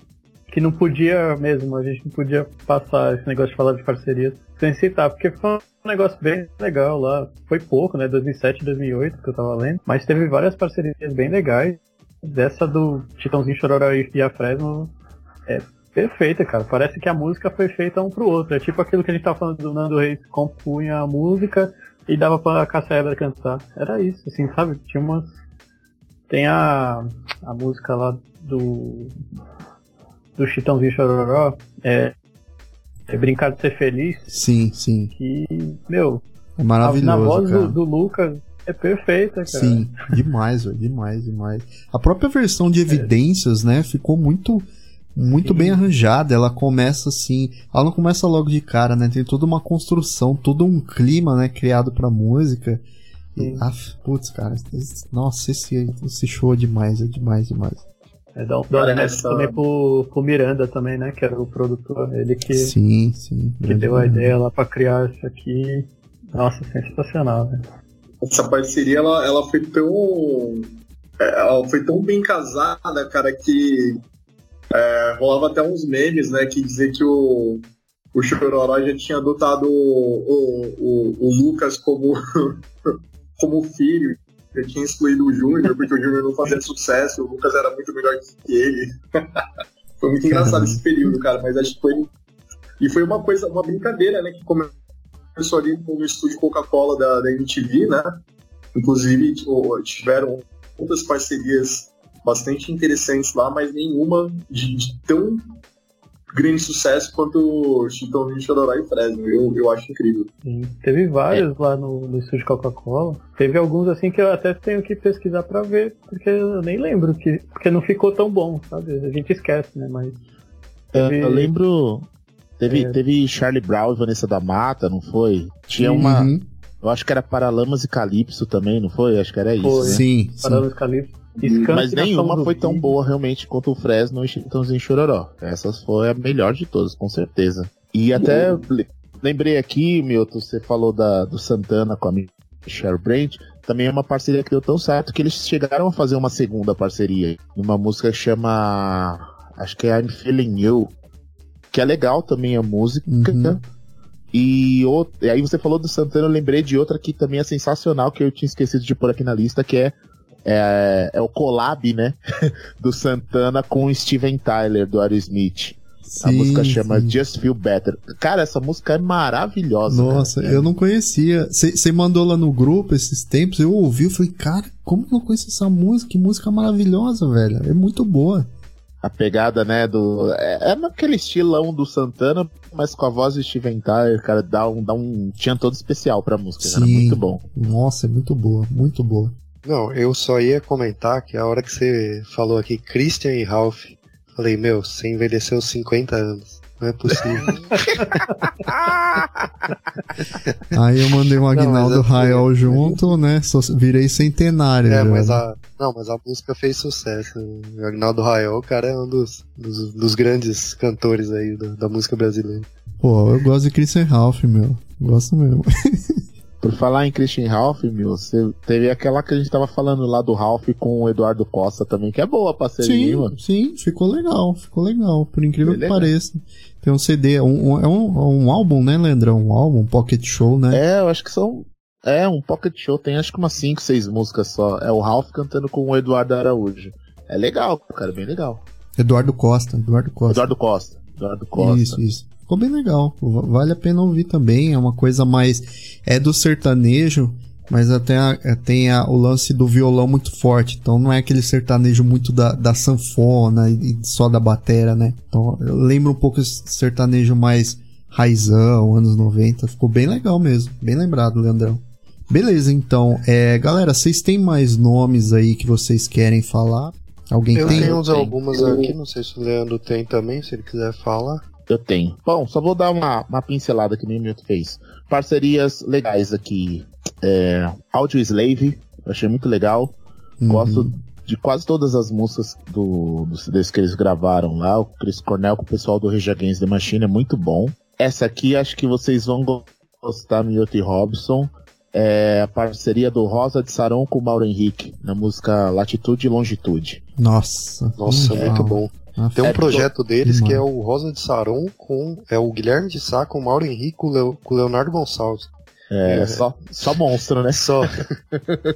que não podia mesmo, a gente não podia passar esse negócio de falar de parcerias sem citar, porque foi um negócio bem legal lá. Foi pouco, né? 2007, 2008 que eu tava lendo, mas teve várias parcerias bem legais. Dessa do Titãozinho Chororó e a Fresno é perfeita, cara. Parece que a música foi feita um pro outro. É tipo aquilo que a gente tava falando do Nando Reis compunha a música e dava pra Cassia cantar. Era isso, assim, sabe? Tinha umas tem a, a música lá do. Do Chitãozinho Chororó. É, é Brincar de Ser Feliz. Sim, sim. Que, meu. É maravilhoso. Na voz do, do, Lucas é perfeita, cara. Sim, demais, velho. Demais, demais. A própria versão de Evidências, é. né? Ficou muito. Muito Sim. bem arranjada, ela começa assim, ela não começa logo de cara, né? Tem toda uma construção, todo um clima, né, criado pra música. Ah, putz, cara. Nossa, esse, esse show é demais, é demais, demais. É, dá, um essa... também pro, pro Miranda também, né? Que era o produtor, ele que, sim, sim, que deu a ideia lá pra criar isso aqui. Nossa, sensacional, né? Essa parceria, ela, ela foi tão... É, ela foi tão bem casada, cara, que é, rolava até uns memes, né? Que dizer que o, o Chororó já tinha adotado o, o, o, o Lucas como, como filho, já tinha excluído o Júnior, porque o Júnior não fazia sucesso, o Lucas era muito melhor que ele. foi muito engraçado esse período, cara, mas acho que foi. E foi uma coisa, uma brincadeira, né? Que começou ali no estúdio Coca-Cola da, da MTV, né? Inclusive tiveram outras parcerias bastante interessantes lá, mas nenhuma de, de tão grande sucesso quanto Chitãozinho, Chororó e Fresno. Eu, eu acho incrível. Sim, teve vários é. lá no, no estúdio Coca-Cola. Teve alguns assim que eu até tenho que pesquisar para ver, porque eu nem lembro, que, porque não ficou tão bom, sabe? A gente esquece, né? Mas. Teve... Eu, eu lembro. Teve, é. teve Charlie Brown e Vanessa da Mata, não foi? Tinha uma. Uhum. Eu acho que era Paralamas e Calypso também, não foi? Acho que era isso. Foi. Né? Sim. Paralamas e Calypso. Mas nenhuma foi tão boa realmente quanto o Fresno e Chitãozinho Chororó. Essas foi a melhor de todas, com certeza. E até lembrei aqui, Milton, você falou da, do Santana com a Michelle Brandt. Também é uma parceria que deu tão certo que eles chegaram a fazer uma segunda parceria. Uma música que chama. Acho que é I'm Feeling You. Que é legal também a música. Uhum. E, e aí você falou do Santana, eu lembrei de outra que também é sensacional, que eu tinha esquecido de pôr aqui na lista, que é é, é o collab, né? do Santana com o Steven Tyler, do Aerosmith. Sim, a música chama sim. Just Feel Better. Cara, essa música é maravilhosa. Nossa, cara. eu não conhecia. Você mandou lá no grupo esses tempos, eu ouvi e falei, cara, como que eu não conheço essa música? Que música maravilhosa, velho. É muito boa. A pegada, né, do. É, é naquele estilão do Santana, mas com a voz do Steven Tyler, cara, dá um, dá um. Tinha todo especial pra música, sim. cara. Muito bom. Nossa, é muito boa, muito boa. Não, eu só ia comentar que a hora que você falou aqui Christian e Ralph, falei, meu, você envelheceu 50 anos. Não é possível. Aí eu mandei um Agnaldo Raiol junto, né? Só virei centenário. É, mas a, não, mas a música fez sucesso. O Agnaldo Raiol, cara, é um dos, dos, dos grandes cantores aí da, da, música brasileira. Pô, eu gosto de Christian Ralph, meu. Gosto mesmo. Por falar em Christian Ralph, meu, você teve aquela que a gente tava falando lá do Ralph com o Eduardo Costa também, que é boa parceria, sim, mano. Sim, ficou legal, ficou legal, por incrível que pareça. Tem um CD, um, um, é um, um álbum, né, Leandrão? Um álbum, um pocket show, né? É, eu acho que são. É, um pocket show, tem acho que umas 5, 6 músicas só. É o Ralph cantando com o Eduardo Araújo. É legal, cara, bem legal. Eduardo Costa, Eduardo Costa. Eduardo Costa. Eduardo Costa. Isso, isso. Ficou bem legal. Vale a pena ouvir também. É uma coisa mais. É do sertanejo, mas até a, tem a, o lance do violão muito forte. Então não é aquele sertanejo muito da, da sanfona e, e só da batera, né? Então lembra um pouco esse sertanejo mais raizão, anos 90. Ficou bem legal mesmo. Bem lembrado, Leandrão. Beleza, então. É, galera, vocês têm mais nomes aí que vocês querem falar? Alguém eu tem? Eu tenho uns algumas aqui, não sei se o Leandro tem também, se ele quiser falar. Eu tenho. Bom, só vou dar uma, uma pincelada que nem o Milton fez. Parcerias legais aqui. É, Audio Slave, achei muito legal. Uhum. Gosto de quase todas as músicas do, do CDs que eles gravaram lá. O Chris Cornell com o pessoal do Rage Against the Machine é muito bom. Essa aqui acho que vocês vão gostar, Milton e Robson. É a parceria do Rosa de Saron com o Mauro Henrique, na música Latitude e Longitude. Nossa. Nossa, muito bom. Ah, Tem um é, projeto deles que é o Rosa de Saron com é o Guilherme de Sá com o Mauro Henrique com o Leonardo Gonçalves. É, é, Só, só monstro, né? Só.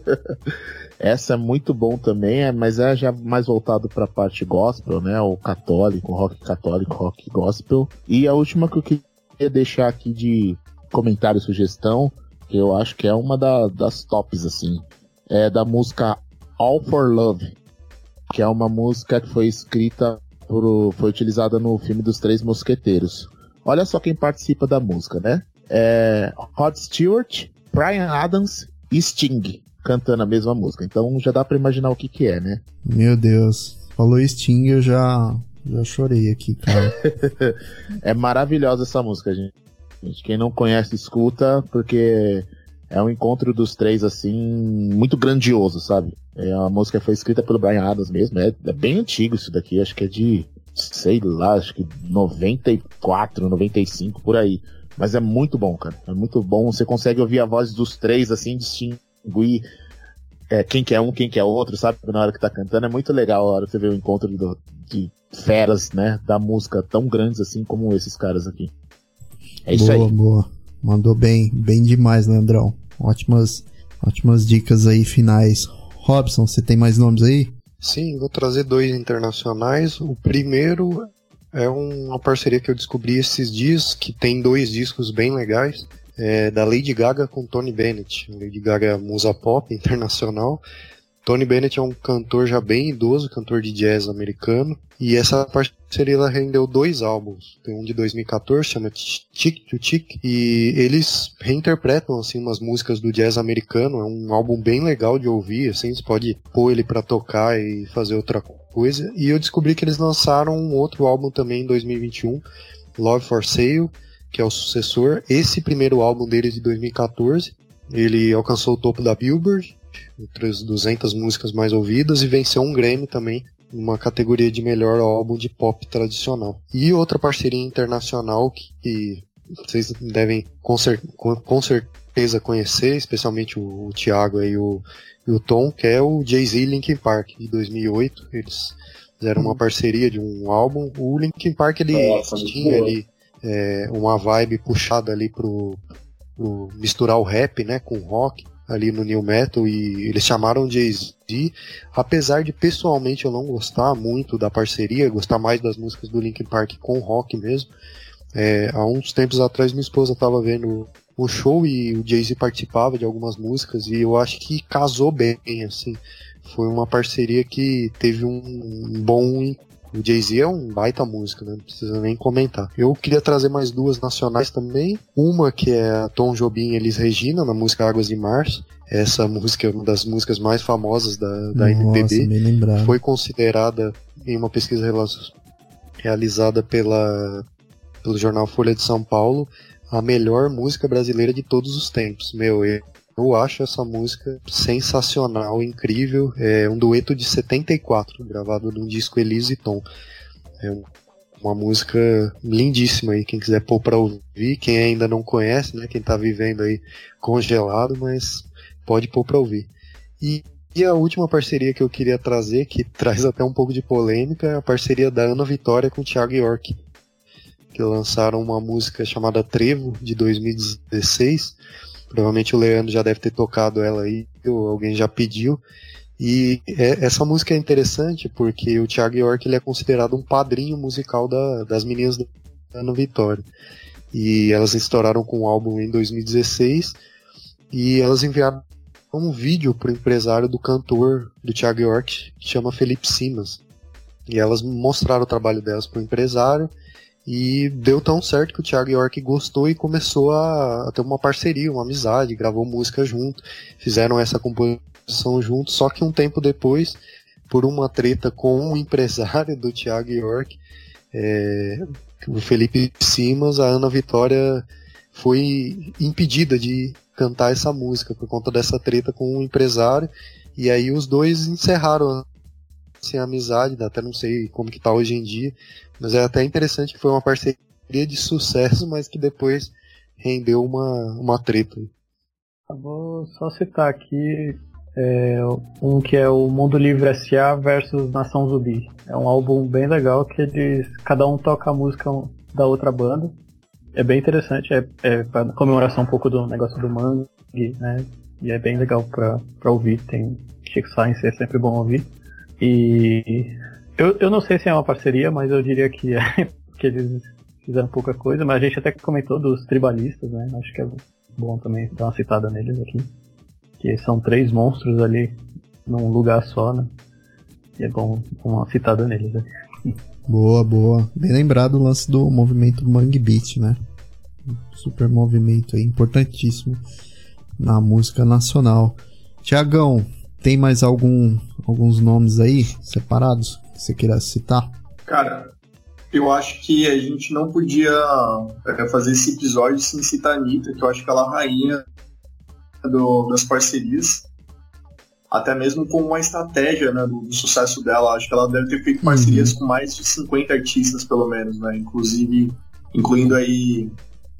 Essa é muito bom também, é, mas é já mais voltado para a parte gospel, né? O católico, rock católico, rock gospel. E a última que eu queria deixar aqui de comentário e sugestão, que eu acho que é uma da, das tops, assim, é da música All for Love, que é uma música que foi escrita por, foi utilizada no filme dos Três Mosqueteiros. Olha só quem participa da música, né? É Rod Stewart, Brian Adams e Sting cantando a mesma música. Então já dá para imaginar o que que é, né? Meu Deus. Falou Sting, eu já já chorei aqui, cara. é maravilhosa essa música, gente. Quem não conhece, escuta, porque é um encontro dos três, assim, muito grandioso, sabe? É, a música foi escrita pelo Brian Adams mesmo, é, é bem antigo isso daqui, acho que é de, sei lá, acho que 94, 95, por aí. Mas é muito bom, cara. É muito bom. Você consegue ouvir a voz dos três, assim, distinguir é, quem que é um, quem que é outro, sabe? Na hora que tá cantando. É muito legal a hora que você vê o encontro do, de feras, né? Da música tão grandes assim como esses caras aqui. É isso boa, aí. boa. Mandou bem, bem demais, Leandrão. Ótimas, ótimas dicas aí finais. Robson, você tem mais nomes aí? Sim, vou trazer dois internacionais. O primeiro é uma parceria que eu descobri esses dias, que tem dois discos bem legais. É da Lady Gaga com Tony Bennett. Lady Gaga é musa pop internacional. Tony Bennett é um cantor já bem idoso, cantor de jazz americano. E essa parceria ela rendeu dois álbuns. Tem um de 2014, chama Tick to Tick. E eles reinterpretam assim umas músicas do jazz americano. É um álbum bem legal de ouvir. Assim, você pode pôr ele para tocar e fazer outra coisa. E eu descobri que eles lançaram um outro álbum também em 2021, Love for Sale, que é o sucessor. Esse primeiro álbum deles de 2014, ele alcançou o topo da Billboard entre as 200 músicas mais ouvidas e venceu um Grammy também numa categoria de melhor álbum de pop tradicional. E outra parceria internacional que, que vocês devem com, cer com, certeza conhecer, especialmente o, o Thiago e o, e o Tom, que é o Jay-Z Linkin Park de 2008. Eles fizeram uma parceria de um álbum. O Linkin Park ele Nossa, tinha ali é, uma vibe puxada ali pro, pro misturar o rap, né, com o rock ali no New Metal e eles chamaram Jay-Z, apesar de pessoalmente eu não gostar muito da parceria, gostar mais das músicas do Linkin Park com rock mesmo. É, há uns tempos atrás minha esposa estava vendo o show e o Jay-Z participava de algumas músicas e eu acho que casou bem, assim. Foi uma parceria que teve um bom o Jay-Z é um baita música, né? Não precisa nem comentar. Eu queria trazer mais duas nacionais também. Uma que é a Tom Jobim e Elis Regina, na música Águas de Março. Essa música é uma das músicas mais famosas da, da MPB. Foi considerada em uma pesquisa realizada pela, pelo jornal Folha de São Paulo a melhor música brasileira de todos os tempos. Meu, eu acho essa música sensacional, incrível. É um dueto de 74, gravado num disco Elise Tom. É uma música lindíssima aí, quem quiser pôr pra ouvir, quem ainda não conhece, né, quem tá vivendo aí congelado, mas pode pôr pra ouvir. E, e a última parceria que eu queria trazer, que traz até um pouco de polêmica, é a parceria da Ana Vitória com o Thiago York, que lançaram uma música chamada Trevo, de 2016, Provavelmente o Leandro já deve ter tocado ela aí, ou alguém já pediu. E é, essa música é interessante porque o Thiago York ele é considerado um padrinho musical da, das meninas da Ana Vitória. E elas estouraram com um álbum em 2016 e elas enviaram um vídeo pro empresário do cantor do Thiago York, que chama Felipe Simas. E elas mostraram o trabalho delas pro empresário e deu tão certo que o Thiago York gostou e começou a, a, ter uma parceria, uma amizade, gravou música junto, fizeram essa composição junto, só que um tempo depois, por uma treta com um empresário do Thiago York, é, o Felipe Simas, a Ana Vitória foi impedida de cantar essa música por conta dessa treta com um empresário, e aí os dois encerraram sem amizade, até não sei como que tá hoje em dia, mas é até interessante que foi uma parceria de sucesso, mas que depois rendeu uma, uma treta. Vou só citar aqui é, um que é o Mundo Livre S.A. versus Nação Zumbi. É um álbum bem legal que eles, cada um toca a música da outra banda. É bem interessante, é, é para comemoração um pouco do negócio do mangue, né? E é bem legal pra ouvir. Tem Chico Science, é sempre bom ouvir. E eu, eu não sei se é uma parceria, mas eu diria que é, que eles fizeram pouca coisa, mas a gente até comentou dos tribalistas, né? Acho que é bom também dar uma citada neles aqui. Que são três monstros ali num lugar só, né? E é bom uma citada neles. Né? Boa, boa. Bem lembrado o lance do movimento Mangue Beat, né? Super movimento aí, importantíssimo na música nacional. Tiagão, tem mais algum, alguns nomes aí separados? Que você queira citar? Cara, eu acho que a gente não podia é, fazer esse episódio sem citar a Anitta, que eu acho que ela é a rainha do, das parcerias. Até mesmo como uma estratégia né, do, do, sucesso dela. Acho que ela deve ter feito parcerias uhum. com mais de 50 artistas, pelo menos, né? Inclusive, incluindo aí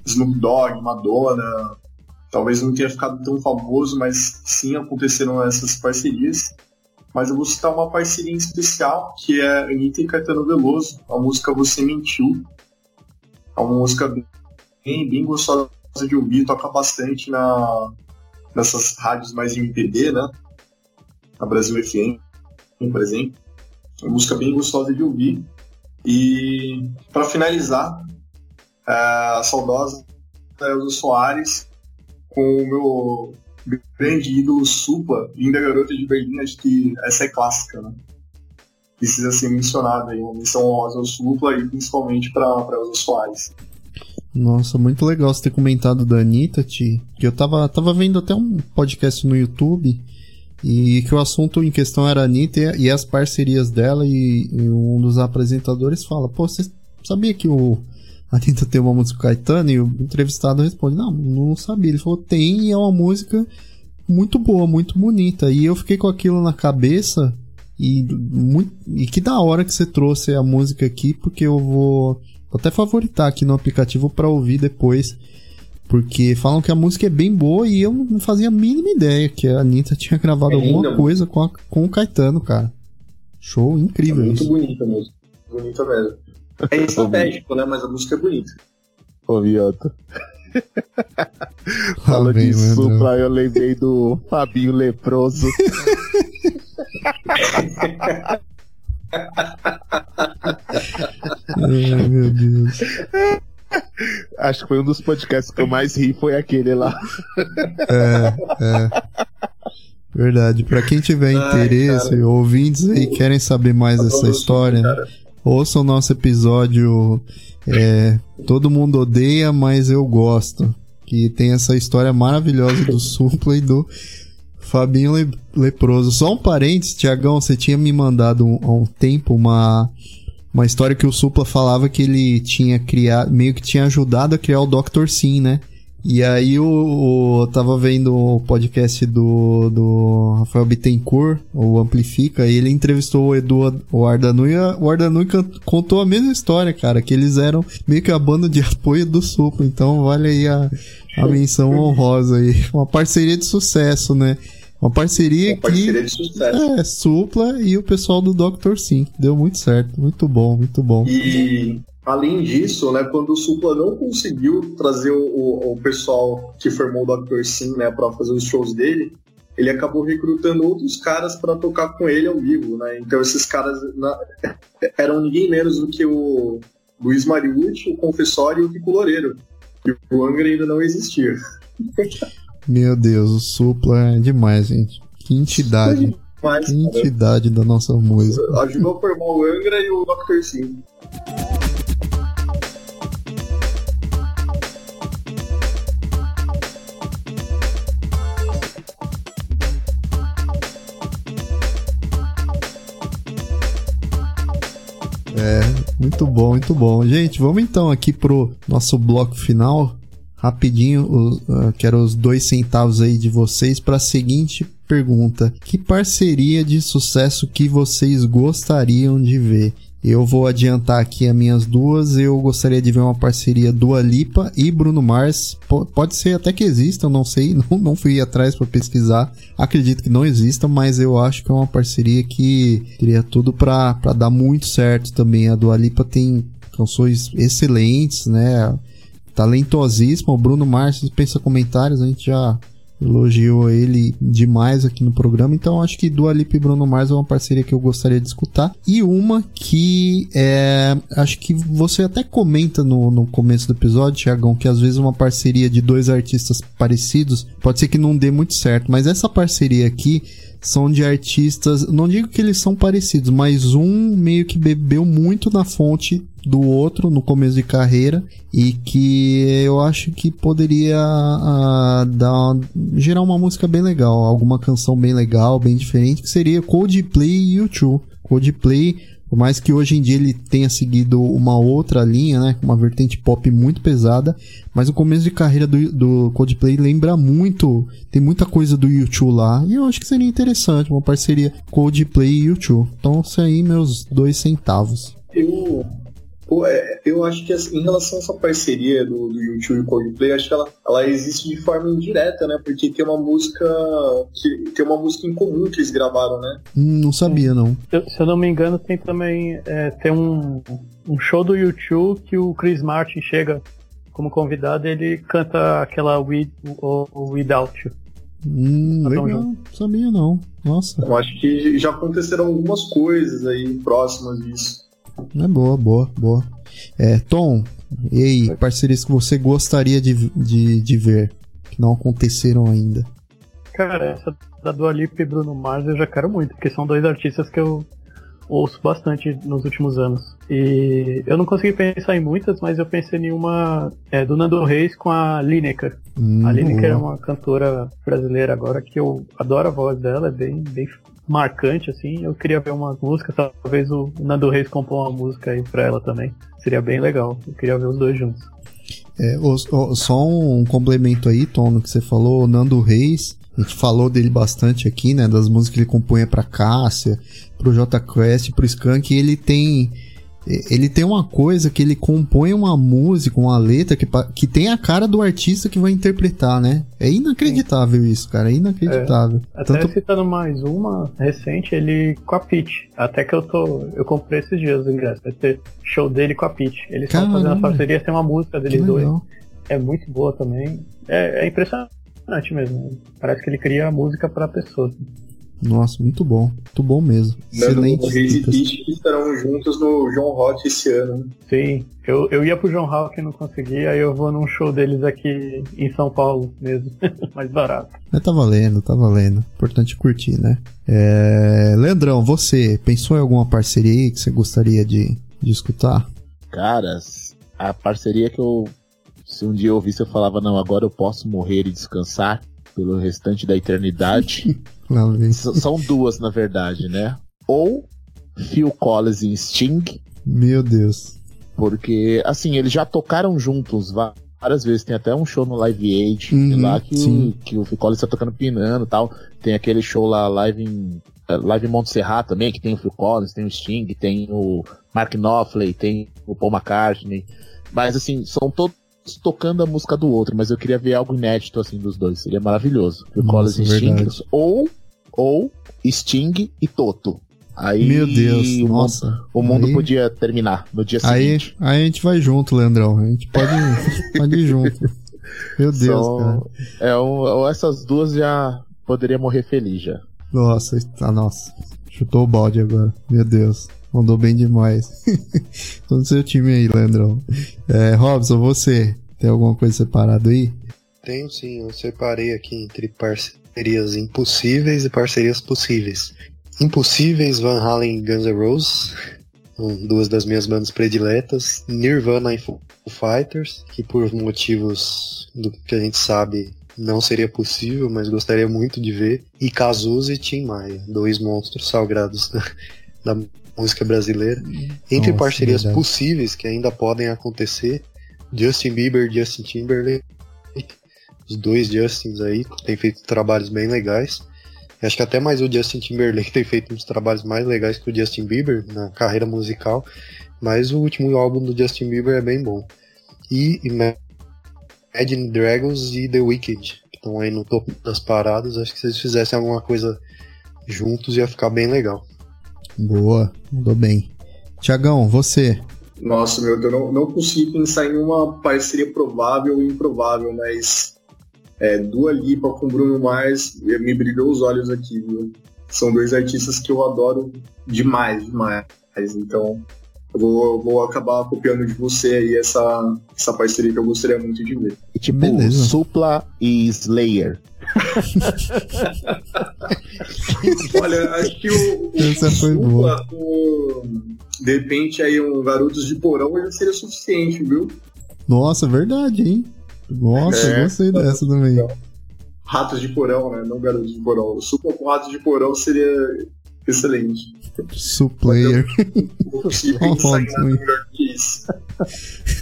Snoop Dogg, Madonna. Talvez não tenha ficado tão famoso, mas sim aconteceram essas parcerias. Mas eu vou citar uma parceria especial, que é Anitta e Caetano Veloso, a música Você Mentiu. É uma música bem gostosa de ouvir, toca bastante na, nessas rádios mais MPB, né? A Brasil FM, por exemplo. É uma música bem gostosa de ouvir. E para finalizar, é, a saudosa Elza Soares com o meu grande ídolo Supa, Linda Garota de Berlim, acho que essa é clássica, né? Precisa ser mencionada aí, uma menção honrosa ao Supla e principalmente para Elza Soares. Nossa, muito legal você ter comentado da Anitta, Ti. Que eu tava, tava vendo até um podcast no YouTube e que o assunto em questão era a Anitta e, as parcerias dela. E, e, um dos apresentadores fala: Pô, você sabia que o a Anitta tem uma música com Caetano? E o entrevistado responde: Não, não sabia. Ele falou: Tem e é uma música muito boa, muito bonita. E eu fiquei com aquilo na cabeça. E, muito, e que da hora que você trouxe a música aqui, porque eu vou, até favoritar aqui no aplicativo para ouvir depois. Porque falam que a música é bem boa e eu não fazia a mínima ideia que a Anitta tinha gravado é alguma coisa com, a, com o Caetano, cara. Show incrível. É muito isso. bonita mesmo. Bonita mesmo. É estratégico, né? Mas a música é bonita. Ô, Viota. Falando de supla, eu lembrei do Fabinho Leproso. Ai, meu Deus. Acho que foi um dos podcasts que eu mais ri, foi aquele lá. É, é. Verdade. Pra quem tiver Ai, interesse, cara. ouvintes aí querem saber mais dessa história, né? Ouça o nosso episódio é, Todo Mundo Odeia, mas Eu Gosto. Que tem essa história maravilhosa do Supla e do Fabinho Le Leproso. Só um parênteses, Tiagão, você tinha me mandado há um, um tempo uma uma história que o Supla falava que ele tinha criado, meio que tinha ajudado a criar o Dr. Sim, né? E aí o eu tava vendo o podcast do, do Rafael Bittencourt, o Amplifica, e ele entrevistou o Edu o Ardanui, e o Ardanui contou a mesma história, cara, que eles eram meio que a banda de apoio do Supla, então vale aí a, a menção honrosa aí. Uma parceria de sucesso, né? Uma parceria, Uma parceria que, de sucesso. É, supla e o pessoal do Dr. Sim. Deu muito certo. Muito bom, muito bom. E além disso, né, quando o Supla não conseguiu trazer o, o pessoal que formou o Dr. Sim, né, para fazer os shows dele, ele acabou recrutando outros caras para tocar com ele ao vivo, né? Então esses caras na, eram ninguém menos do que o Luiz Mariucci, o Confessório e o Kiko Loureiro. E o Angra ainda não existia. Meu Deus, o Supla é demais, gente. Que entidade. Demais, que entidade da nossa música. Ajudou a formar o Angra e o Dr. Sim. É, muito bom, muito bom. Gente, vamos então aqui pro nosso bloco final rapidinho, uh, quero os dois centavos aí de vocês para a seguinte pergunta: que parceria de sucesso que vocês gostariam de ver? Eu vou adiantar aqui as minhas duas. Eu gostaria de ver uma parceria Dua Lipa e Bruno Mars. P pode ser até que exista, eu não sei, não, não fui atrás para pesquisar. Acredito que não exista, mas eu acho que é uma parceria que teria tudo para dar muito certo também. A Dua Lipa tem canções excelentes, né? talentosíssimo. O Bruno Mars dispensa comentários, a gente já elogiou ele demais aqui no programa, então acho que Dua Lipa e Bruno Mars é uma parceria que eu gostaria de escutar. E uma que é, acho que você até comenta no, no começo do episódio, Tiagão, que às vezes uma parceria de dois artistas parecidos pode ser que não dê muito certo, mas essa parceria aqui são de artistas, não digo que eles são parecidos, mas um meio que bebeu muito na fonte do outro no começo de carreira e que eu acho que poderia uh, dar, gerar uma música bem legal, alguma canção bem legal, bem diferente, que seria Coldplay e U2. Coldplay por mais que hoje em dia ele tenha seguido uma outra linha, né? Uma vertente pop muito pesada. Mas o começo de carreira do, do Coldplay lembra muito. Tem muita coisa do YouTube lá. E eu acho que seria interessante uma parceria Coldplay e YouTube. Então, são aí meus dois centavos. Eu Pô, é, eu acho que assim, em relação a essa parceria do, do YouTube e o Coldplay, acho que ela, ela existe de forma indireta, né? Porque tem uma música que tem uma música em comum que eles gravaram, né? Hum, não sabia, não. Se, se, eu não me engano, tem também é, tem um, um show do YouTube que o Chris Martin chega como convidado, ele canta aquela We, o, o Without You. Hum, Tá legal. Não sabia não. Nossa, Eu acho que já aconteceram algumas coisas aí próximas disso. É boa, boa, boa. É, Tom, e aí, parcerias que você gostaria de, de, de ver, que não aconteceram ainda? Cara, essa da Dua Lipa e Bruno Mars eu já quero muito, porque são dois artistas que eu ouço bastante nos últimos anos. E eu não consegui pensar em muitas, mas eu pensei em uma é, do Nando Reis com a Lineker. Hum, A Lineker é boa. uma cantora brasileira agora que eu adoro a voz dela, é bem, bem marcante, assim. Eu queria ver uma música, talvez o Nando Reis compor uma música aí pra ela também. Seria bem legal. Eu queria ver os dois juntos. É, o- o- só um complemento aí, Tom, no que você falou, o Nando Reis, a gente falou dele bastante aqui, né, das músicas que ele compunha pra Cássia, pro J Quest, pro e ele tem ele tem uma coisa que ele compõe uma música, uma letra que, que tem a cara do artista que vai interpretar, né? É inacreditável isso, cara, é inacreditável. Até Tanto citando mais uma recente, ele com a Peach. Até que eu tô. Eu comprei esses dias o ingresso. Vai ter show dele com a Peach. Eles estão fazendo a parceria, tem uma música que deles dois. É muito boa também. É, é impressionante mesmo. Parece que ele cria a música pra pessoa. Nossa, muito bom, muito bom mesmo. Excelente. Reis e. Pitch estarão juntos no João Hot esse ano. Sim, eu, eu ia pro João Hawk e não consegui, aí eu vou num show deles aqui em São Paulo mesmo. Mais barato. Mas tá valendo, tá valendo. Importante curtir, né? É... Leandrão, você pensou em alguma parceria aí que você gostaria de, de escutar? Cara, a parceria que eu. Se um dia eu ouvisse, eu falava, não, agora eu posso morrer e descansar pelo restante da eternidade. S- São duas, na verdade, né? Ou Phil Collins e Sting, Meu Deus. porque, assim, eles já tocaram juntos várias vezes. Tem até um show no Live Aid Uhum, lá que sim. o, que o Phil Collins tá tocando piano e tal. Tem aquele show lá, Live em, eh, Live em Montserrat também, que tem o Phil Collins, tem o Sting, tem o Mark Knopfler, tem o Paul McCartney. Mas, assim, são todos tocando a música do outro, mas eu queria ver algo inédito, assim, dos dois. Seria maravilhoso. Nossa, Collins e Sting, verdade. ou, ou Sting e Toto. Aí Meu Deus, o mundo- nossa. o mundo Aí- podia terminar no dia Aí, seguinte. aí a gente vai junto, Leandrão. A gente pode, pode ir junto. Meu Deus, São- cara. É, ou essas duas já poderia morrer feliz já. Nossa, tá, nossa. Chutou o balde agora. Meu Deus. Mandou bem demais. Tô no seu time aí, Leandrão. É, Robson, você tem alguma coisa separada aí? Tenho sim, eu separei aqui entre parcerias impossíveis e parcerias possíveis. Impossíveis, Van Halen e Guns N' Roses, duas das minhas bandas prediletas. Nirvana e Foo Fighters, que por motivos do que a gente sabe não seria possível, mas gostaria muito de ver. E Cazuza e Tim Maia, dois monstros sagrados da, da música brasileira. Entre Nossa, parcerias verdade. possíveis que ainda podem acontecer, Justin Bieber e Justin Timberlake. Os dois Justins aí têm feito trabalhos bem legais. Acho que até mais o Justin Timberlake tem feito uns trabalhos mais legais que o Justin Bieber na carreira musical. Mas o último álbum do Justin Bieber é bem bom. E Imagine Dragons e The Weeknd, que estão aí no topo das paradas. Acho que se eles fizessem alguma coisa juntos ia ficar bem legal. Boa, mandou bem. Tiagão, você. Nossa, meu, eu não, não consegui pensar em uma parceria provável e improvável, mas é, Dua Lipa com Bruno Mars eh, me brilhou os olhos aqui, viu? São dois artistas que eu adoro demais, demais. Então, eu vou, vou acabar copiando de você aí essa, essa parceria que eu gostaria muito de ver. E tipo, Beleza. Supla e Slayer. Olha, acho que o, o Essa foi boa. com, de repente aí um Garotos de Porão já seria suficiente, viu? Nossa, verdade, hein? Nossa, É. gostei dessa também. Ratos de Porão, né? Não Garotos de Porão. O Supla com Ratos de Porão seria excelente. Suplayer. Não consigo pensar em melhor que isso.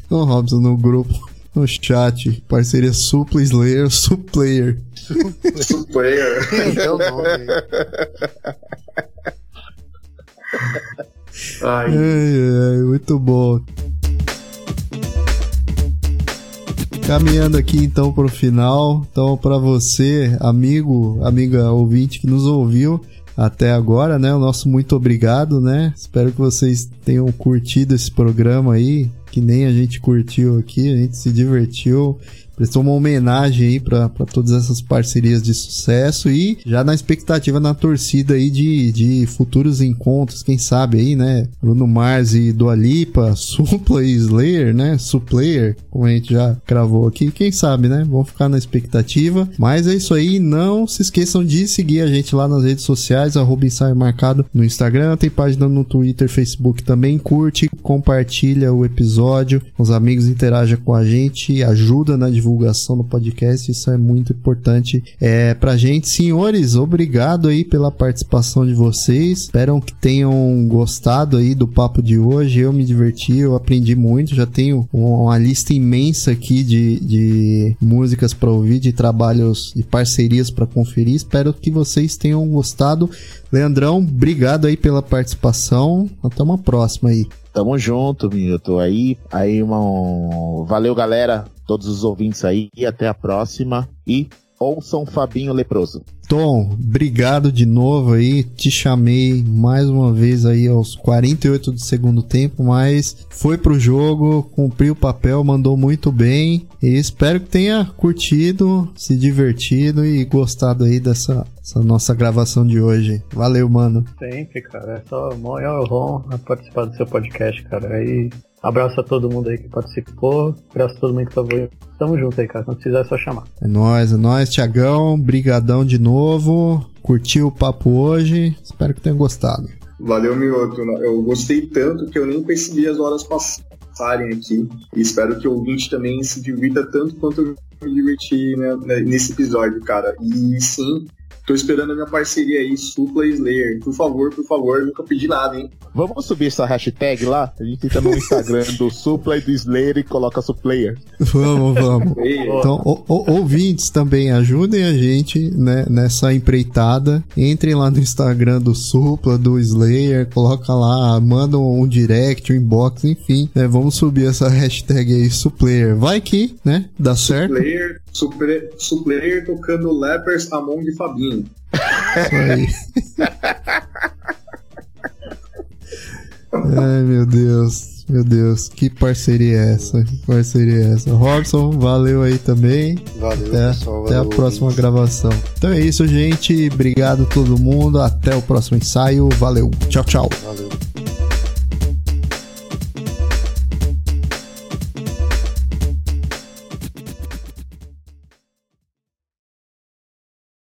Ô, Robson, no grupo, no chat, parceria Supla Slayer, Suplayer. Suplayer. É o nome. Ai, Ai, ai, muito bom. Caminhando aqui então para o final. Então, para você, amigo, amiga ouvinte que nos ouviu até agora, né? O nosso muito obrigado, né? Espero que vocês tenham curtido esse programa aí. Que nem a gente curtiu aqui, a gente se divertiu prestou uma homenagem aí para todas essas parcerias de sucesso e já na expectativa na torcida aí de, de futuros encontros, quem sabe aí, né? Bruno Mars e Dua Lipa, Supla e Slayer, né? Suplayer, como a gente já cravou aqui, quem sabe, né? Vamos ficar na expectativa. Mas é isso aí, não se esqueçam de seguir a gente lá nas redes sociais, arroba marcado no Instagram, tem página no Twitter, Facebook também, curte, compartilha o episódio, os amigos interajam com a gente, ajuda na divulgação divulgação do podcast, isso é muito importante é, pra gente. Senhores, obrigado aí pela participação de vocês. Espero que tenham gostado aí do papo de hoje. Eu me diverti, eu aprendi muito. Já tenho uma lista imensa aqui de, de músicas para ouvir, de trabalhos, de parcerias para conferir. Espero que vocês tenham gostado. Leandrão, obrigado aí pela participação. Até uma próxima aí. Tamo junto, tô Aí, aí, uma... valeu, galera todos os ouvintes aí. E até a próxima. E ouçam Fabinho Leproso. Tom, obrigado de novo aí. Te chamei mais uma vez aí aos 48 do segundo tempo, mas foi pro jogo, cumpriu o papel, mandou muito bem. E espero que tenha curtido, se divertido e gostado aí dessa nossa gravação de hoje. Valeu, mano. Sempre, cara. É só maior honra participar do seu podcast, cara. Aí Abraço a todo mundo aí que participou. Abraço a todo mundo que tá vendo. Tamo junto aí, cara. Quando quiser é só chamar. É nóis, é nóis, Tiagão. Brigadão de novo. Curtiu o papo hoje. Espero que tenha gostado. Valeu, Mioto. Eu gostei tanto que eu nem percebi as horas passarem aqui. E espero que o ouvinte também se divirta tanto quanto eu me diverti né, nesse episódio, cara. E sim, Tô esperando a minha parceria aí, Supla e Slayer. Por favor, por favor, nunca pedi nada, hein? Vamos subir essa hashtag lá? A gente entra no Instagram do Supla e do Slayer e coloca Suplayer. Vamos, vamos. então, o, o, ouvintes também, ajudem a gente né, nessa empreitada. Entrem lá no Instagram do Supla, do Slayer, coloca lá, manda um direct, um inbox, enfim. Né, vamos subir essa hashtag aí, Suplayer. Vai que, né? Dá certo. Suplayer, supre, Suplayer tocando Lepers Among Fabinho. Isso aí. Ai, meu Deus. Meu Deus, que parceria é essa? Que parceria é essa? Robson, valeu aí também. Valeu, até, pessoal. Até a próxima gente. gravação. Então é isso, gente. Obrigado a todo mundo. Até o próximo ensaio. Valeu. Tchau, tchau. Valeu.